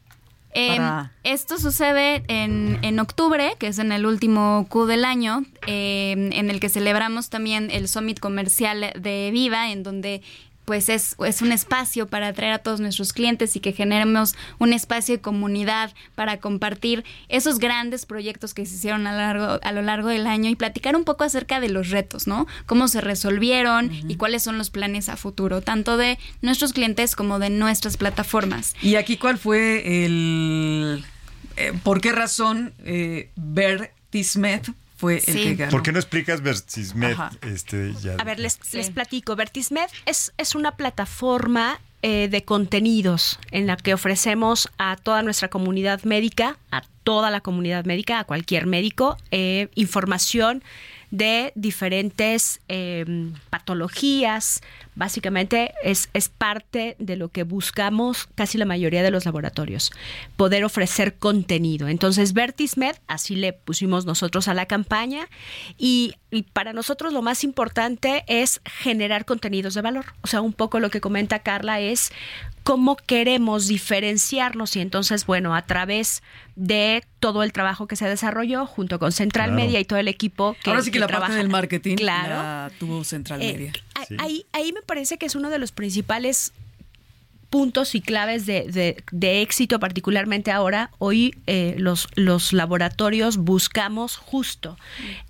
[SPEAKER 5] Para-
[SPEAKER 7] Esto sucede en, en octubre, que es en el último Q del año, en el que celebramos también el Summit Comercial de Viva, en donde pues es, es un espacio para atraer a todos nuestros clientes y que generemos un espacio de comunidad para compartir esos grandes proyectos que se hicieron a lo largo, a lo largo del año y platicar un poco acerca de los retos, ¿no? Cómo se resolvieron y cuáles son los planes a futuro, tanto de nuestros clientes como de nuestras plataformas.
[SPEAKER 5] ¿Y aquí cuál fue el... eh, ¿Por qué razón eh, Bertismet fue el
[SPEAKER 7] Sí.
[SPEAKER 5] que ganó?
[SPEAKER 3] ¿Por qué no explicas Bertismet?
[SPEAKER 5] Ajá.
[SPEAKER 3] Este, ya?
[SPEAKER 8] A ver, les, les platico. Vertismed es, es una plataforma eh, de contenidos en la que ofrecemos a toda nuestra comunidad médica, a toda la comunidad médica, a cualquier médico, eh, información de diferentes eh, patologías. Básicamente es, es parte de lo que buscamos casi la mayoría de los laboratorios, poder ofrecer contenido. Entonces, Vertismed, así le pusimos nosotros a la campaña, y, y para nosotros lo más importante es generar contenidos de valor. O sea, un poco lo que comenta Carla es cómo queremos diferenciarnos y entonces, bueno, a través de todo el trabajo que se desarrolló junto con Central
[SPEAKER 3] Claro.
[SPEAKER 8] Media y todo el equipo que
[SPEAKER 5] Ahora sí que, la parte
[SPEAKER 8] trabaja-
[SPEAKER 5] del marketing
[SPEAKER 8] claro,
[SPEAKER 5] la tuvo Central
[SPEAKER 8] eh,
[SPEAKER 5] Media.
[SPEAKER 3] Sí.
[SPEAKER 8] ahí, ahí me parece que es uno de los principales puntos y claves de, de- éxito, particularmente ahora. Hoy eh, los, los laboratorios buscamos justo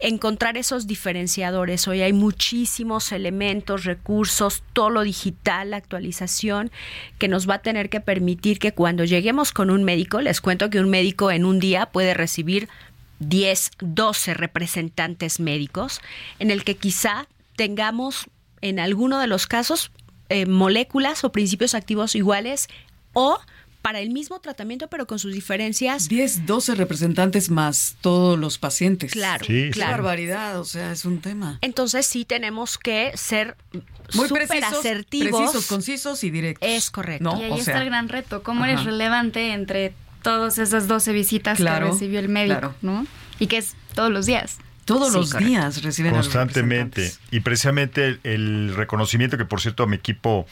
[SPEAKER 8] encontrar esos diferenciadores. Hoy hay muchísimos elementos, recursos, todo lo digital, la actualización, que nos va a tener que permitir que cuando lleguemos con un médico, les cuento que un médico en un día puede recibir 10, 12 representantes médicos, en el que quizá tengamos en alguno de los casos eh, moléculas o principios activos iguales o para el mismo tratamiento, pero con sus diferencias.
[SPEAKER 5] 10, 12 representantes más todos los pacientes.
[SPEAKER 8] Claro,
[SPEAKER 5] Qué
[SPEAKER 8] claro.
[SPEAKER 5] barbaridad, o sea, es un tema.
[SPEAKER 8] Entonces sí tenemos que ser
[SPEAKER 5] Muy
[SPEAKER 8] súper
[SPEAKER 5] precisos,
[SPEAKER 8] asertivos.
[SPEAKER 5] precisos, concisos y directos.
[SPEAKER 8] Es correcto.
[SPEAKER 5] ¿no?
[SPEAKER 7] Y ahí
[SPEAKER 5] O
[SPEAKER 7] está el gran reto, cómo
[SPEAKER 5] ajá.
[SPEAKER 7] eres relevante entre todas esas 12 visitas
[SPEAKER 5] Claro,
[SPEAKER 7] que recibió el médico,
[SPEAKER 5] claro.
[SPEAKER 7] ¿no? Y que es todos los días.
[SPEAKER 5] Todos
[SPEAKER 8] Sí,
[SPEAKER 5] los
[SPEAKER 8] correcto.
[SPEAKER 5] días reciben a los
[SPEAKER 3] Constantemente. Y precisamente el, el reconocimiento, que por cierto a mi equipo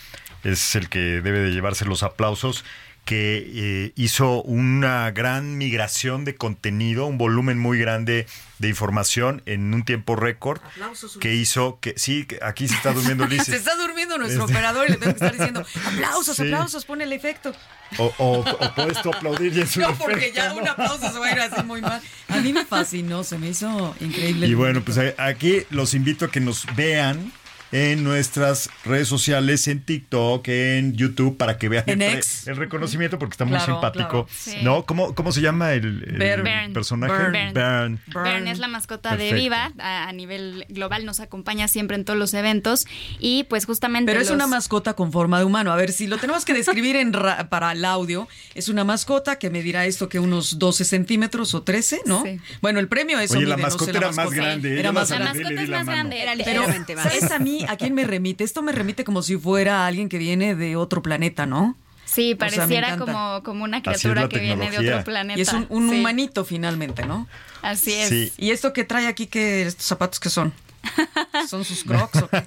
[SPEAKER 3] es el que debe de llevarse los aplausos, que eh, hizo una gran migración de contenido, un volumen muy grande de información en un tiempo récord,
[SPEAKER 5] Aplausos,
[SPEAKER 3] que hizo que, sí, que aquí se está durmiendo
[SPEAKER 5] Se
[SPEAKER 3] Ulises.
[SPEAKER 5] está durmiendo nuestro
[SPEAKER 3] Este-
[SPEAKER 5] operador y le tengo que estar diciendo aplausos,
[SPEAKER 3] Sí.
[SPEAKER 5] aplausos, pon el efecto.
[SPEAKER 3] O, o- o puedes tú aplaudir y es
[SPEAKER 5] No, porque ya
[SPEAKER 3] ¿no?
[SPEAKER 5] un aplauso se va a ir así muy mal. A mí me fascinó, se me hizo increíble.
[SPEAKER 3] Y bueno, pues a- aquí los invito a que nos vean en nuestras redes sociales, en TikTok, en YouTube, para que vean el, reconocimiento, porque está muy
[SPEAKER 5] Claro,
[SPEAKER 3] simpático.
[SPEAKER 7] claro. Sí.
[SPEAKER 3] ¿No? ¿Cómo, ¿Cómo se llama el, el
[SPEAKER 5] Bern.
[SPEAKER 7] Bern.
[SPEAKER 3] personaje?
[SPEAKER 7] Bern.
[SPEAKER 3] Bern.
[SPEAKER 7] Bern es la mascota
[SPEAKER 3] Perfecto.
[SPEAKER 7] de Viva, a, a nivel global nos acompaña siempre en todos los eventos y pues justamente
[SPEAKER 5] Pero es una mascota con forma de humano. A ver, si lo tenemos que describir en ra- para el audio, es una mascota que medirá esto que unos 12 centímetros o 13, ¿no?
[SPEAKER 7] Sí.
[SPEAKER 5] Bueno, el premio eso
[SPEAKER 3] Oye,
[SPEAKER 5] mide,
[SPEAKER 3] la
[SPEAKER 5] no sé,
[SPEAKER 3] mascota era más
[SPEAKER 5] mascota.
[SPEAKER 3] grande.
[SPEAKER 5] Era más
[SPEAKER 3] más
[SPEAKER 7] La
[SPEAKER 5] grande.
[SPEAKER 3] grande,
[SPEAKER 7] mascota es
[SPEAKER 3] la
[SPEAKER 7] más grande.
[SPEAKER 8] Era ligeramente más.
[SPEAKER 5] ¿sabes a mí a quién me remite? Esto me remite como si fuera alguien que viene de otro planeta, ¿no?
[SPEAKER 7] Sí,
[SPEAKER 5] O sea, me
[SPEAKER 7] pareciera como, como una criatura que viene de otro planeta.
[SPEAKER 5] Y es un, un
[SPEAKER 7] Sí,
[SPEAKER 5] humanito finalmente, ¿no?
[SPEAKER 7] Así es.
[SPEAKER 3] Sí.
[SPEAKER 5] ¿Y esto que trae aquí, que estos zapatos que son? ¿Son sus crocs o qué?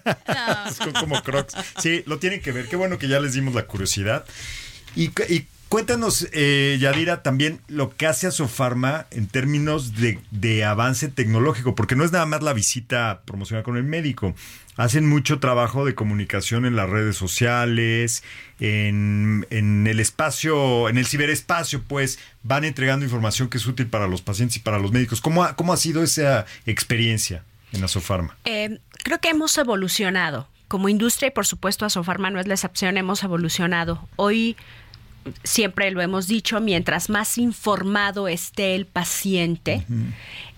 [SPEAKER 3] Son como crocs. Sí, lo tienen que ver. Qué bueno que ya les dimos la curiosidad. Y, cu- y cuéntanos, eh, Yadira, también lo que hace a Sofarma en términos de, de avance tecnológico, porque no es nada más la visita promocional con el médico. Hacen mucho trabajo de comunicación en las redes sociales, en, en el espacio, en el ciberespacio, pues van entregando información que es útil para los pacientes y para los médicos. ¿Cómo ha, cómo ha sido esa experiencia en Asofarma?
[SPEAKER 8] Eh, creo que hemos evolucionado. Como industria y por supuesto Asofarma no es la excepción, hemos evolucionado. Hoy siempre lo hemos dicho, mientras más informado esté el paciente,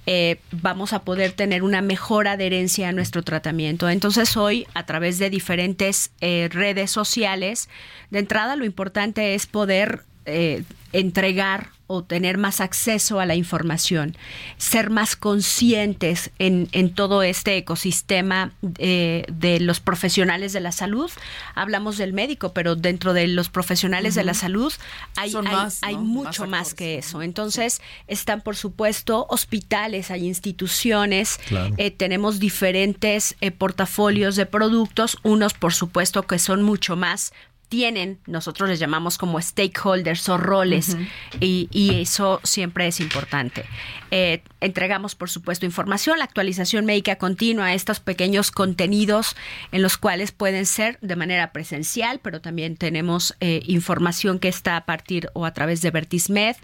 [SPEAKER 8] eh, vamos a poder tener una mejor adherencia a nuestro tratamiento. Entonces hoy, a través de diferentes eh, redes sociales, de entrada lo importante es poder eh, entregar o tener más acceso a la información, ser más conscientes en, en todo este ecosistema eh, de los profesionales de la salud. Hablamos del médico, pero dentro de los profesionales de la salud hay, hay-
[SPEAKER 5] más,
[SPEAKER 8] hay
[SPEAKER 5] ¿no?
[SPEAKER 8] mucho
[SPEAKER 5] Más
[SPEAKER 8] que eso. Entonces, están, por supuesto, hospitales, hay instituciones,
[SPEAKER 3] Claro.
[SPEAKER 8] eh, tenemos diferentes eh, portafolios de productos, unos, por supuesto, que son mucho más tienen, nosotros les llamamos como stakeholders o roles, y, y eso siempre es importante. Eh, entregamos, por supuesto, información, la actualización médica continua, estos pequeños contenidos en los cuales pueden ser de manera presencial, pero también tenemos eh, información que está a partir o a través de Vertismed.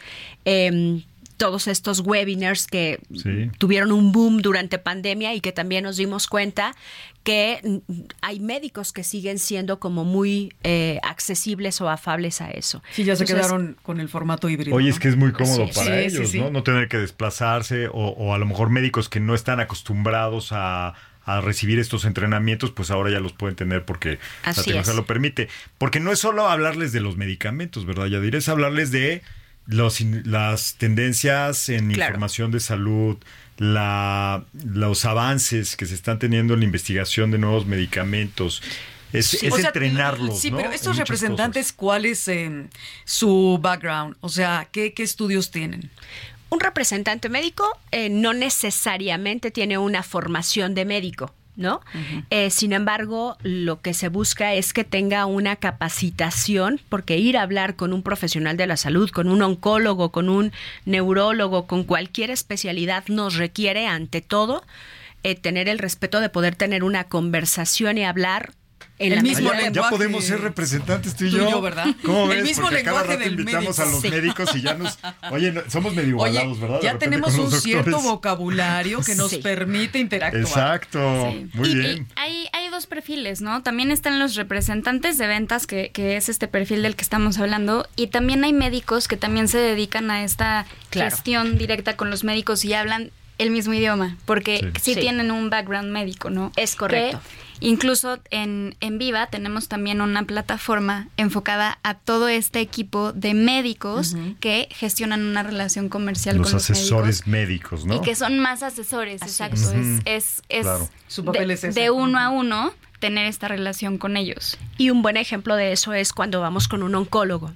[SPEAKER 8] em, todos estos webinars que
[SPEAKER 3] Sí.
[SPEAKER 8] tuvieron un boom durante pandemia y que también nos dimos cuenta que hay médicos que siguen siendo como muy eh, accesibles o afables a eso.
[SPEAKER 5] Sí, ya se quedaron con el formato híbrido.
[SPEAKER 3] Oye,
[SPEAKER 5] ¿no?
[SPEAKER 3] es que es muy cómodo
[SPEAKER 8] es.
[SPEAKER 3] para
[SPEAKER 5] Sí,
[SPEAKER 3] ellos,
[SPEAKER 5] sí.
[SPEAKER 3] ¿no? No tener que desplazarse o, o a lo mejor médicos que no están acostumbrados a, a recibir estos entrenamientos, pues ahora ya los pueden tener porque la
[SPEAKER 8] Así
[SPEAKER 3] tecnología
[SPEAKER 8] es.
[SPEAKER 3] lo permite. Porque no es solo hablarles de los medicamentos, ¿verdad, Yadir? Es hablarles de los, las tendencias en
[SPEAKER 8] Claro.
[SPEAKER 3] información de salud, la, los avances que se están teniendo en la investigación de nuevos medicamentos. Es, es
[SPEAKER 5] O sea,
[SPEAKER 3] entrenarlos,
[SPEAKER 5] Sí,
[SPEAKER 3] ¿no?
[SPEAKER 5] pero estos representantes, ¿cuál es eh, su background? O sea, ¿qué, qué estudios tienen?
[SPEAKER 8] un representante médico eh, no necesariamente tiene una formación de médico. ¿No? Eh, sin embargo, lo que se busca es que tenga una capacitación, porque ir a hablar con un profesional de la salud, con un oncólogo, con un neurólogo, con cualquier especialidad, nos requiere, ante todo, eh, tener el respeto de poder tener una conversación y hablar en
[SPEAKER 5] El mismo
[SPEAKER 3] ya, ya
[SPEAKER 5] lenguaje.
[SPEAKER 3] podemos ser representantes tú y
[SPEAKER 5] Tú y
[SPEAKER 3] yo.
[SPEAKER 5] yo, ¿verdad?
[SPEAKER 3] ¿Cómo
[SPEAKER 5] El
[SPEAKER 3] ves?
[SPEAKER 5] mismo
[SPEAKER 3] Porque a cada
[SPEAKER 5] lenguaje
[SPEAKER 3] rato
[SPEAKER 5] del
[SPEAKER 3] invitamos a
[SPEAKER 5] médico.
[SPEAKER 3] los
[SPEAKER 5] Sí.
[SPEAKER 3] médicos y ya nos... Oye, no- somos medio
[SPEAKER 5] Oye,
[SPEAKER 3] balados, ¿verdad? De
[SPEAKER 5] ya tenemos un
[SPEAKER 3] los
[SPEAKER 5] cierto
[SPEAKER 3] doctores.
[SPEAKER 5] vocabulario que nos
[SPEAKER 8] Sí.
[SPEAKER 5] permite interactuar.
[SPEAKER 3] Exacto,
[SPEAKER 7] Sí.
[SPEAKER 3] muy
[SPEAKER 7] Y- y
[SPEAKER 3] bien.
[SPEAKER 7] hay, hay dos perfiles, ¿no? También están los representantes de ventas, que, que es este perfil del que estamos hablando, y también hay médicos que también se dedican a esta
[SPEAKER 8] Claro.
[SPEAKER 7] gestión directa con los médicos y hablan el mismo idioma, porque
[SPEAKER 8] Sí.
[SPEAKER 7] sí,
[SPEAKER 8] Sí.
[SPEAKER 7] tienen un background médico, ¿no?
[SPEAKER 8] Es correcto.
[SPEAKER 7] Que incluso en, en Viva tenemos también una plataforma enfocada a todo este equipo de médicos que gestionan una relación comercial
[SPEAKER 3] Los
[SPEAKER 7] con los
[SPEAKER 3] asesores
[SPEAKER 7] médicos.
[SPEAKER 3] médicos, ¿no?
[SPEAKER 7] Y que son más asesores, exacto.
[SPEAKER 3] es.
[SPEAKER 7] Es, es, es
[SPEAKER 3] Claro.
[SPEAKER 5] Su papel
[SPEAKER 7] de,
[SPEAKER 5] es ese.
[SPEAKER 7] de uno a uno tener esta relación con ellos.
[SPEAKER 8] Y un buen ejemplo de eso es cuando vamos con un oncólogo.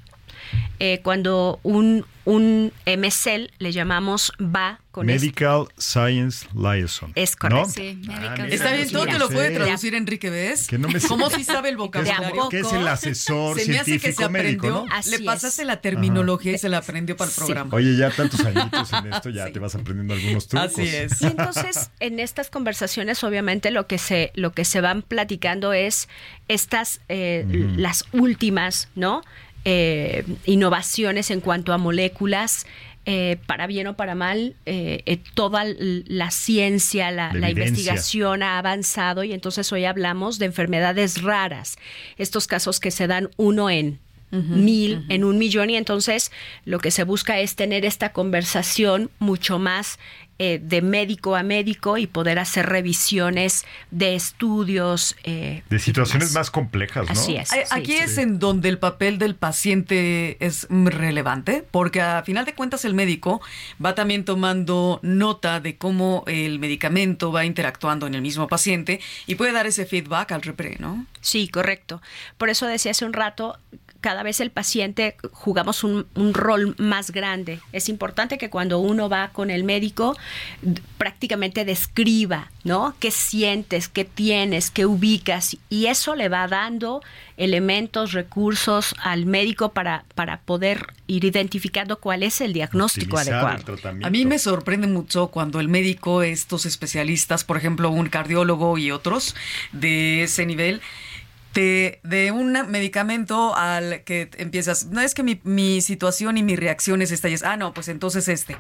[SPEAKER 8] Eh, cuando un, un MSL, le llamamos, va con este-
[SPEAKER 3] Medical Science Liaison.
[SPEAKER 8] Es correcto.
[SPEAKER 3] ¿no?
[SPEAKER 7] Sí,
[SPEAKER 3] Ah, mira,
[SPEAKER 5] Está bien, todo te lo puede traducir Enrique, ¿ves?
[SPEAKER 3] Que no me.
[SPEAKER 5] ¿Cómo si sabe el vocabulario?
[SPEAKER 3] que es el asesor
[SPEAKER 5] Se me hace que se
[SPEAKER 3] científico médico,
[SPEAKER 5] aprendió,
[SPEAKER 3] ¿no?
[SPEAKER 8] Así
[SPEAKER 5] le
[SPEAKER 8] es.
[SPEAKER 5] pasaste la terminología y se la aprendió para el programa.
[SPEAKER 3] Oye, ya tantos añitos en esto, ya te vas aprendiendo algunos trucos.
[SPEAKER 5] Así es.
[SPEAKER 8] Y entonces, en estas conversaciones, obviamente, lo que se, lo que se van platicando es estas, eh, las últimas, ¿no? Eh, innovaciones en cuanto a moléculas. eh, para bien o para mal, eh, eh, toda la ciencia, la,
[SPEAKER 3] La
[SPEAKER 8] la
[SPEAKER 3] evidencia.
[SPEAKER 8] investigación ha avanzado y entonces hoy hablamos de enfermedades raras, estos casos que se dan uno en mil, en un millón y entonces lo que se busca es tener esta conversación mucho más eh, de médico a médico y poder hacer revisiones de estudios. eh,
[SPEAKER 3] De situaciones más complejas, ¿no?
[SPEAKER 8] Así es. Sí,
[SPEAKER 5] Aquí
[SPEAKER 8] sí.
[SPEAKER 5] es en donde el papel del paciente es relevante, porque a final de cuentas el médico va también tomando nota de cómo el medicamento va interactuando en el mismo paciente y puede dar ese feedback al repre, ¿no?
[SPEAKER 8] Sí, correcto. Por eso decía hace un rato, cada vez el paciente jugamos un, un rol más grande. Es importante que cuando uno va con el médico prácticamente describa, ¿no? ¿Qué sientes, qué tienes, qué ubicas? Y eso le va dando elementos, recursos al médico para, para poder ir identificando cuál es el diagnóstico
[SPEAKER 3] Optimizar
[SPEAKER 8] adecuado.
[SPEAKER 3] el.
[SPEAKER 5] A mí me sorprende mucho cuando el médico, estos especialistas, por ejemplo, un cardiólogo y otros de ese nivel, te, de un medicamento al que empiezas, no es que mi, mi situación y mi reacción es esta, y es, ah, no, pues entonces este,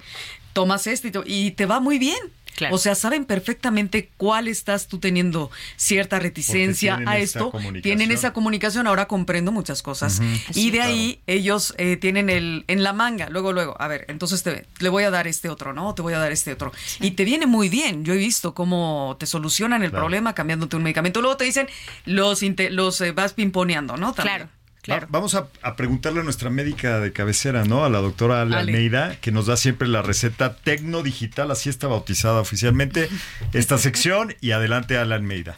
[SPEAKER 5] tomas este y, te va muy bien.
[SPEAKER 8] Claro.
[SPEAKER 5] O sea, saben perfectamente cuál estás tú teniendo cierta reticencia a esto. Tienen esa comunicación, ahora comprendo muchas cosas. Y
[SPEAKER 3] Sí,
[SPEAKER 5] de
[SPEAKER 3] claro.
[SPEAKER 5] ahí ellos eh, tienen el en la manga, luego, luego, a ver, entonces te, le voy a dar este otro, ¿no? Te voy a dar este otro. Y te viene muy bien. Yo he visto cómo te solucionan el
[SPEAKER 3] Claro.
[SPEAKER 5] problema cambiándote un medicamento. Luego te dicen, los, los eh, vas pimponeando, ¿no? También.
[SPEAKER 8] Claro, claro.
[SPEAKER 3] Va- Vamos a, a preguntarle a nuestra médica de cabecera, ¿no? A la doctora Ale,
[SPEAKER 5] Ale.
[SPEAKER 3] Almeida, que nos da siempre la receta tecnodigital, así está bautizada oficialmente esta sección. Y adelante, Ale Almeida.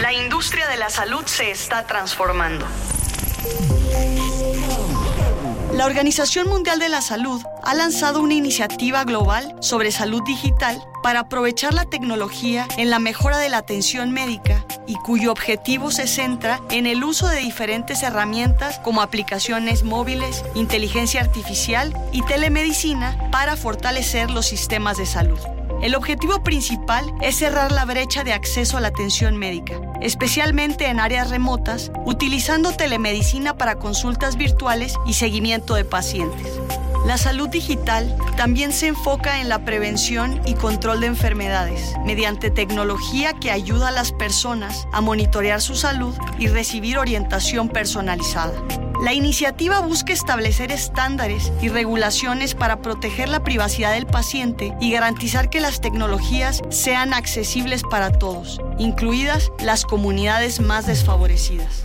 [SPEAKER 11] La industria de la salud se está transformando. La Organización Mundial de la Salud ha lanzado una iniciativa global sobre salud digital para aprovechar la tecnología en la mejora de la atención médica y cuyo objetivo se centra en el uso de diferentes herramientas como aplicaciones móviles, inteligencia artificial y telemedicina para fortalecer los sistemas de salud. El objetivo principal es cerrar la brecha de acceso a la atención médica, especialmente en áreas remotas, utilizando telemedicina para consultas virtuales y seguimiento de pacientes. La salud digital también se enfoca en la prevención y control de enfermedades, mediante tecnología que ayuda a las personas a monitorear su salud y recibir orientación personalizada. La iniciativa busca establecer estándares y regulaciones para proteger la privacidad del paciente y garantizar que las tecnologías sean accesibles para todos, incluidas las comunidades más desfavorecidas.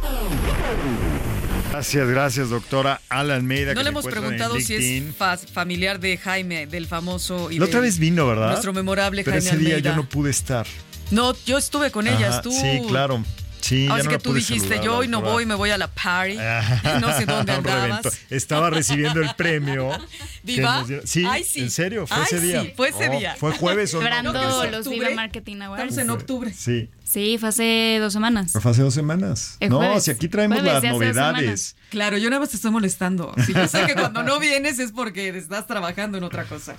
[SPEAKER 3] Gracias, gracias, doctora Ale Almeida.
[SPEAKER 5] No le hemos preguntado si es fa- familiar de Jaime, del famoso. Y
[SPEAKER 3] La otra vez vino, ¿verdad?
[SPEAKER 5] Nuestro memorable
[SPEAKER 3] Pero
[SPEAKER 5] Jaime
[SPEAKER 3] ese día
[SPEAKER 5] Almeida.
[SPEAKER 3] yo no pude estar.
[SPEAKER 5] No, yo estuve con ellas,
[SPEAKER 3] Ajá,
[SPEAKER 5] tú.
[SPEAKER 3] Sí, claro. Sí, ya
[SPEAKER 5] Así
[SPEAKER 3] no
[SPEAKER 5] que tú dijiste,
[SPEAKER 3] saludar,
[SPEAKER 5] yo hoy no voy, me voy a la party. no sé dónde andabas.
[SPEAKER 3] Estaba recibiendo el premio.
[SPEAKER 5] ¿Viva?
[SPEAKER 3] Sí,
[SPEAKER 5] Ay, sí.
[SPEAKER 3] en serio, fue
[SPEAKER 5] Ay,
[SPEAKER 3] ese día.
[SPEAKER 5] sí, fue ese
[SPEAKER 3] Oh,
[SPEAKER 5] día.
[SPEAKER 3] Fue jueves o no.
[SPEAKER 7] Los. Viva Marketing Awards.
[SPEAKER 5] Estamos en octubre.
[SPEAKER 3] Sí,
[SPEAKER 7] Sí, fue hace dos semanas.
[SPEAKER 3] fue hace dos semanas.
[SPEAKER 7] El
[SPEAKER 3] no,
[SPEAKER 7] jueves.
[SPEAKER 3] si aquí traemos
[SPEAKER 7] Jueves
[SPEAKER 3] las novedades.
[SPEAKER 5] Claro, yo nada más te estoy molestando. Si yo sé que cuando no vienes es porque estás trabajando en otra cosa.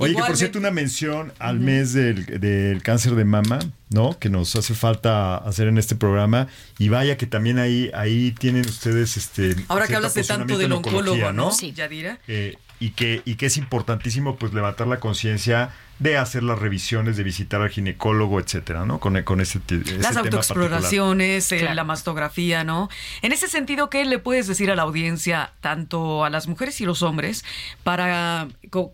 [SPEAKER 3] Oye, que por cierto, una mención al mes del, del cáncer de mama, ¿no? Que nos hace falta hacer en este programa. Y vaya que también ahí, ahí tienen ustedes este.
[SPEAKER 5] Ahora que hablas de tanto del oncólogo, ¿no?
[SPEAKER 8] Sí.
[SPEAKER 5] Yadira.
[SPEAKER 3] Eh, y que, y que es importantísimo pues levantar la conciencia de hacer las revisiones, de visitar al ginecólogo, etcétera, ¿no? Con, con ese, ese
[SPEAKER 5] Las autoexploraciones, eh, la mastografía, ¿no? En ese sentido, ¿qué le puedes decir a la audiencia, tanto a las mujeres y los hombres, para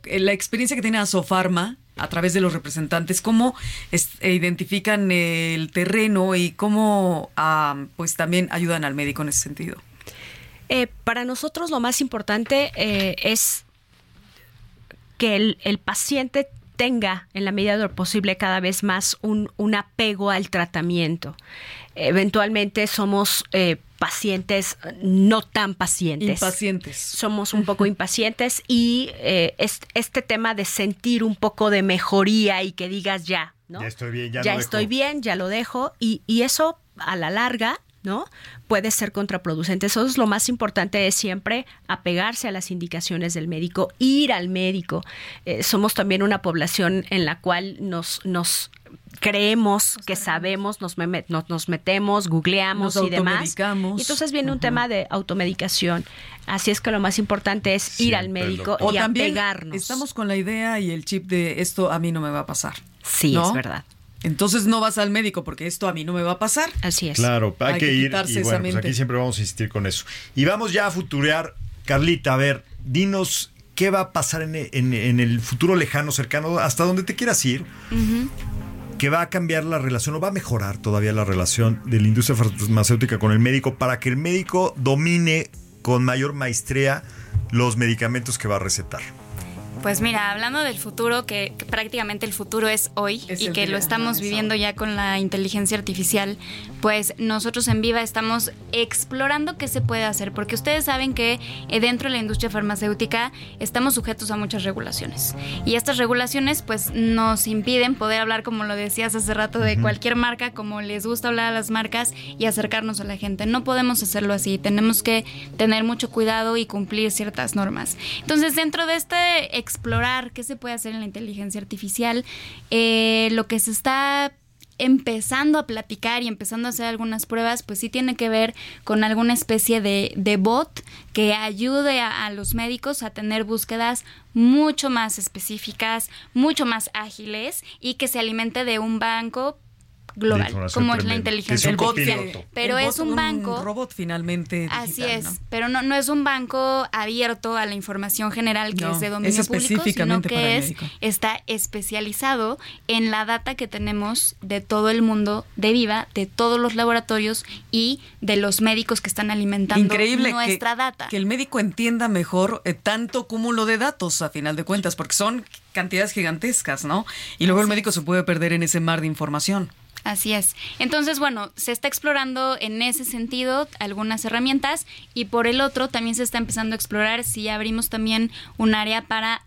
[SPEAKER 5] eh, la experiencia que tiene Asofarma a través de los representantes, cómo es- eh, identifican el terreno y cómo ah, pues también ayudan al médico en ese sentido?
[SPEAKER 8] Eh, para nosotros lo más importante eh, es que el, el paciente tenga, en la medida de lo posible, cada vez más un, un apego al tratamiento. Eventualmente somos eh, pacientes no tan pacientes.
[SPEAKER 5] Impacientes.
[SPEAKER 8] Somos un poco impacientes y eh, es- este tema de sentir un poco de mejoría y que digas ya, ¿no?
[SPEAKER 3] Ya estoy bien, ya,
[SPEAKER 8] ya
[SPEAKER 3] lo
[SPEAKER 8] estoy
[SPEAKER 3] dejo.
[SPEAKER 8] bien, ya lo dejo, y, y eso a la larga, ¿no? Puede ser contraproducente. Eso es lo más importante, es siempre apegarse a las indicaciones del médico, ir al médico. Eh, somos también una población en la cual nos, nos creemos que sabemos, nos, me- nos, nos metemos, googleamos
[SPEAKER 5] Nos
[SPEAKER 8] y demás.
[SPEAKER 5] automedicamos.
[SPEAKER 8] Y entonces viene un tema de automedicación. Así es que lo más importante es ir al médico y
[SPEAKER 5] O también
[SPEAKER 8] apegarnos.
[SPEAKER 5] estamos con la idea y el chip de esto a mí no me va a pasar.
[SPEAKER 8] Sí,
[SPEAKER 5] ¿no?
[SPEAKER 8] es verdad.
[SPEAKER 5] Entonces no vas al médico porque esto a mí no me va a pasar.
[SPEAKER 8] Así es.
[SPEAKER 3] Claro, hay,
[SPEAKER 5] Hay
[SPEAKER 3] que,
[SPEAKER 5] que
[SPEAKER 3] ir y bueno, pues aquí siempre vamos a insistir con eso. Y vamos ya a futurear. Carlita, a ver, dinos qué va a pasar en, en- en el futuro lejano, cercano, hasta donde te quieras ir, que va a cambiar la relación o va a mejorar todavía la relación de la industria farmacéutica con el médico para que el médico domine con mayor maestría los medicamentos que va a recetar.
[SPEAKER 7] Pues mira, hablando del futuro, que, que prácticamente el futuro es hoy
[SPEAKER 5] Es
[SPEAKER 7] y que
[SPEAKER 5] día,
[SPEAKER 7] lo estamos viviendo ya con la inteligencia artificial, pues nosotros en Viva estamos explorando qué se puede hacer, porque ustedes saben que eh, dentro de la industria farmacéutica estamos sujetos a muchas regulaciones y estas regulaciones pues nos impiden poder hablar, como lo decías hace rato, de cualquier marca, como les gusta hablar a las marcas y acercarnos a la gente. No podemos hacerlo así, tenemos que tener mucho cuidado y cumplir ciertas normas. Entonces, dentro de este explorar qué se puede hacer en la inteligencia artificial, eh, lo que se está empezando a platicar y empezando a hacer algunas pruebas, pues sí tiene que ver con alguna especie de, de bot que ayude a, a los médicos a tener búsquedas mucho más específicas, mucho más ágiles y que se alimente de un banco global, como es la inteligencia
[SPEAKER 3] es un
[SPEAKER 7] artificial. Pero es un banco
[SPEAKER 5] robot finalmente.
[SPEAKER 7] Así es,
[SPEAKER 5] ¿no?
[SPEAKER 7] pero no, no es un banco abierto a la información general que
[SPEAKER 5] No,
[SPEAKER 7] es de
[SPEAKER 5] es
[SPEAKER 7] dominio público, sino que es, está especializado en la data que tenemos de todo el mundo de Viva, de todos los laboratorios y de los médicos que están alimentando
[SPEAKER 5] Increíble
[SPEAKER 7] nuestra
[SPEAKER 5] que,
[SPEAKER 7] data.
[SPEAKER 5] que el médico entienda mejor eh, tanto cúmulo de datos a final de cuentas, porque son cantidades gigantescas, ¿no? Y luego el médico se puede perder en ese mar de información.
[SPEAKER 7] Así es. Entonces, bueno, se está explorando en ese sentido algunas herramientas y por el otro también se está empezando a explorar si abrimos también un área para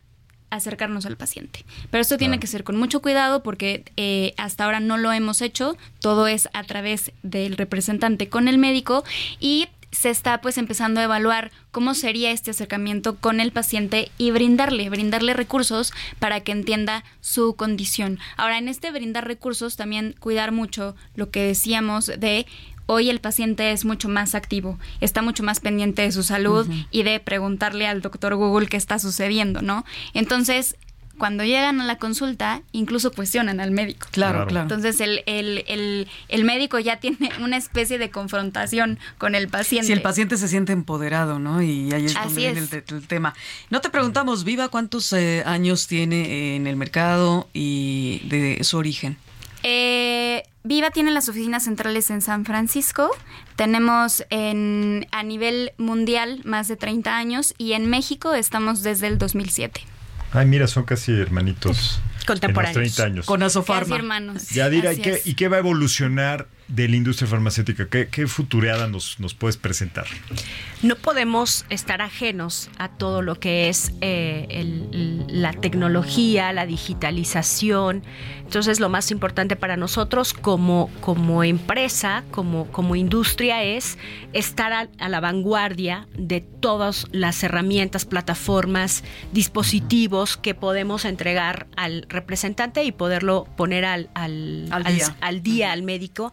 [SPEAKER 7] acercarnos al paciente. Pero esto tiene que ser con mucho cuidado porque eh, hasta ahora no lo hemos hecho, todo es a través del representante con el médico y se está pues empezando a evaluar cómo sería este acercamiento con el paciente y brindarle, brindarle recursos para que entienda su condición. Ahora, en este brindar recursos también cuidar mucho lo que decíamos de hoy el paciente es mucho más activo, está mucho más pendiente de su salud y de preguntarle al doctor Google qué está sucediendo, ¿no? Entonces, cuando llegan a la consulta, incluso cuestionan al médico.
[SPEAKER 5] Claro,
[SPEAKER 3] Claro.
[SPEAKER 7] Entonces el, el, el, el médico ya tiene una especie de confrontación con el paciente.
[SPEAKER 5] Si el paciente se siente empoderado, ¿no? Y ahí es
[SPEAKER 7] Así
[SPEAKER 5] donde viene
[SPEAKER 7] es.
[SPEAKER 5] el, te- el tema. No te preguntamos, Viva, ¿cuántos eh, años tiene en el mercado y de su origen?
[SPEAKER 7] Eh, Viva tiene las oficinas centrales en San Francisco. Tenemos en, a nivel mundial más de 30 años y en México estamos desde el 2007.
[SPEAKER 3] Ay, mira, son casi hermanitos.
[SPEAKER 8] Contemporáneos.
[SPEAKER 3] En los 30 años.
[SPEAKER 5] Con
[SPEAKER 7] Casi
[SPEAKER 5] Asofarma.
[SPEAKER 7] hermanos.
[SPEAKER 3] Yadira, ¿y qué. ¿y qué va a evolucionar de la industria farmacéutica? ¿Qué, qué futureada nos, nos puedes presentar?
[SPEAKER 8] no podemos estar ajenos a todo lo que es eh, el- la tecnología, la digitalización. Entonces, lo más importante para nosotros como, como empresa, como, como industria, es estar a, a la vanguardia de todas las herramientas, plataformas, dispositivos que podemos entregar al representante y poderlo poner al, al,
[SPEAKER 5] Al
[SPEAKER 8] al-
[SPEAKER 5] día.
[SPEAKER 8] al día al médico.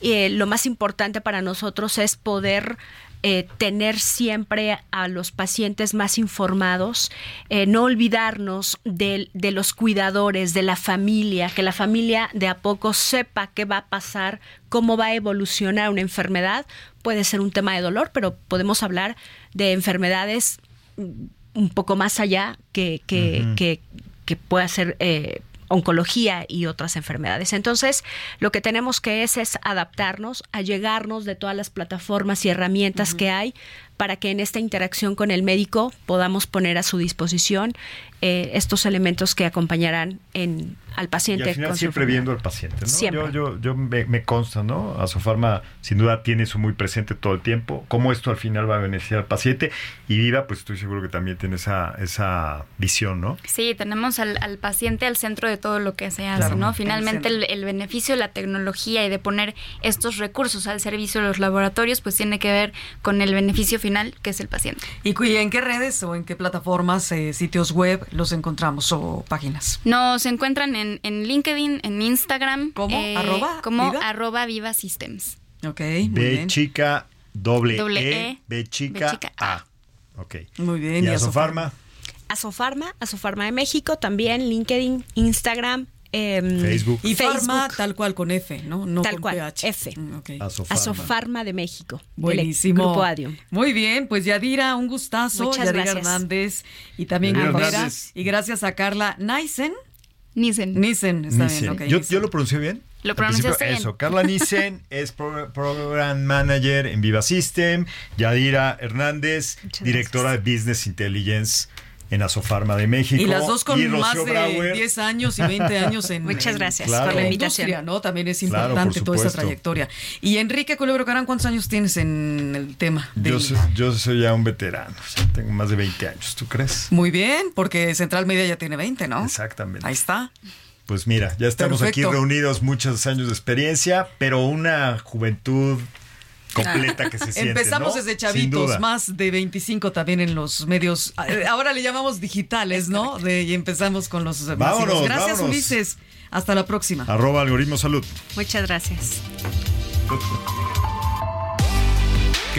[SPEAKER 8] Eh, lo más importante para nosotros es poder eh, tener siempre a los pacientes más informados, eh, no olvidarnos de, de los cuidadores, de la familia, que la familia de a poco sepa qué va a pasar, cómo va a evolucionar una enfermedad. Puede ser un tema de dolor, pero podemos hablar de enfermedades un poco más allá que, que, que, que pueda ser eh, oncología y otras enfermedades. Entonces, lo que tenemos que es, es adaptarnos, a llegarnos de todas las plataformas y herramientas que hay para que en esta interacción con el médico podamos poner a su disposición eh, estos elementos que acompañarán en, al
[SPEAKER 3] Y
[SPEAKER 8] paciente.
[SPEAKER 3] al final
[SPEAKER 8] con su
[SPEAKER 3] siempre viendo al paciente, ¿no?
[SPEAKER 8] Siempre.
[SPEAKER 3] Yo, yo, yo me, me consta, ¿no? Asofarma sin duda tiene eso muy presente todo el tiempo, cómo esto al final va a beneficiar al paciente y Viva, pues estoy seguro que también tiene esa, esa visión, ¿no?
[SPEAKER 7] Sí, tenemos al, al paciente al centro de todo lo que se hace,
[SPEAKER 3] Claro.
[SPEAKER 7] ¿no? Finalmente el, el beneficio de la tecnología y de poner estos recursos al servicio de los laboratorios, pues tiene que ver con el beneficio final, que es el paciente.
[SPEAKER 5] ¿Y cu- y en qué redes o en qué plataformas, eh, sitios web los encontramos o páginas?
[SPEAKER 7] Nos encuentran en, en LinkedIn, en Instagram.
[SPEAKER 5] ¿Cómo?
[SPEAKER 7] eh,
[SPEAKER 5] ¿Arroba
[SPEAKER 7] como
[SPEAKER 5] Viva?
[SPEAKER 7] arroba Viva Systems.
[SPEAKER 5] Ok, muy
[SPEAKER 3] B
[SPEAKER 5] bien.
[SPEAKER 3] chica doble,
[SPEAKER 7] Doble
[SPEAKER 3] E,
[SPEAKER 7] E,
[SPEAKER 3] B chica,
[SPEAKER 7] B chica
[SPEAKER 3] A. Ok.
[SPEAKER 5] Muy bien.
[SPEAKER 3] Y
[SPEAKER 5] y
[SPEAKER 3] Asofarma,
[SPEAKER 8] Asofarma, Asofarma de México, también LinkedIn, Instagram, em,
[SPEAKER 3] Facebook.
[SPEAKER 5] Y
[SPEAKER 8] Facebook.
[SPEAKER 5] Farma tal cual con F, ¿no? No
[SPEAKER 8] Tal
[SPEAKER 5] con
[SPEAKER 8] cual,
[SPEAKER 5] PH.
[SPEAKER 8] F.
[SPEAKER 5] Mm.
[SPEAKER 3] Asofarma.
[SPEAKER 8] Asofarma de México.
[SPEAKER 5] Buenísimo.
[SPEAKER 8] Grupo Adium.
[SPEAKER 5] Muy bien, pues Yadira, un gustazo.
[SPEAKER 8] Muchas
[SPEAKER 5] Yadira
[SPEAKER 8] gracias.
[SPEAKER 5] Hernández y también Cabrera. Y gracias a Carla Nissen.
[SPEAKER 7] Nissen.
[SPEAKER 5] Nissen, está
[SPEAKER 3] Nissen.
[SPEAKER 5] bien.
[SPEAKER 3] ¿Yo,
[SPEAKER 5] Nissen.
[SPEAKER 3] yo lo pronuncié bien?
[SPEAKER 7] Lo pronunciaste bien.
[SPEAKER 3] Eso, Carla Nissen es pro- Program Manager en Viva System, Yadira Hernández,
[SPEAKER 8] Muchas
[SPEAKER 3] directora de Business Intelligence en Asofarma de México.
[SPEAKER 5] Y las dos con más de
[SPEAKER 3] Brauer.
[SPEAKER 5] 10 años y 20 años en
[SPEAKER 8] Muchas
[SPEAKER 5] en-
[SPEAKER 8] gracias
[SPEAKER 3] Claro.
[SPEAKER 8] por la invitación.
[SPEAKER 5] ¿no? También es importante
[SPEAKER 3] por
[SPEAKER 5] toda esa
[SPEAKER 3] supuesto.
[SPEAKER 5] trayectoria. Y Enrique Culebro Carán, ¿cuántos años tienes en el tema?
[SPEAKER 3] Yo soy, yo soy ya un veterano, o sea, tengo más de 20 años, ¿tú crees?
[SPEAKER 5] Muy bien, porque Central Media ya tiene 20, ¿no?
[SPEAKER 3] Exactamente.
[SPEAKER 5] Ahí está.
[SPEAKER 3] Pues mira, ya estamos
[SPEAKER 5] Perfecto.
[SPEAKER 3] aquí reunidos muchos años de experiencia, pero una juventud completa que se siente.
[SPEAKER 5] Empezamos
[SPEAKER 3] ¿no?
[SPEAKER 5] desde chavitos, más de 25 también en los medios. eh, Ahora le llamamos digitales, ¿no? De, y empezamos con los masivos.
[SPEAKER 3] Vámonos,
[SPEAKER 5] Gracias,
[SPEAKER 3] vámonos.
[SPEAKER 5] Ulises. Hasta la próxima.
[SPEAKER 3] Arroba algoritmo salud.
[SPEAKER 8] Muchas gracias.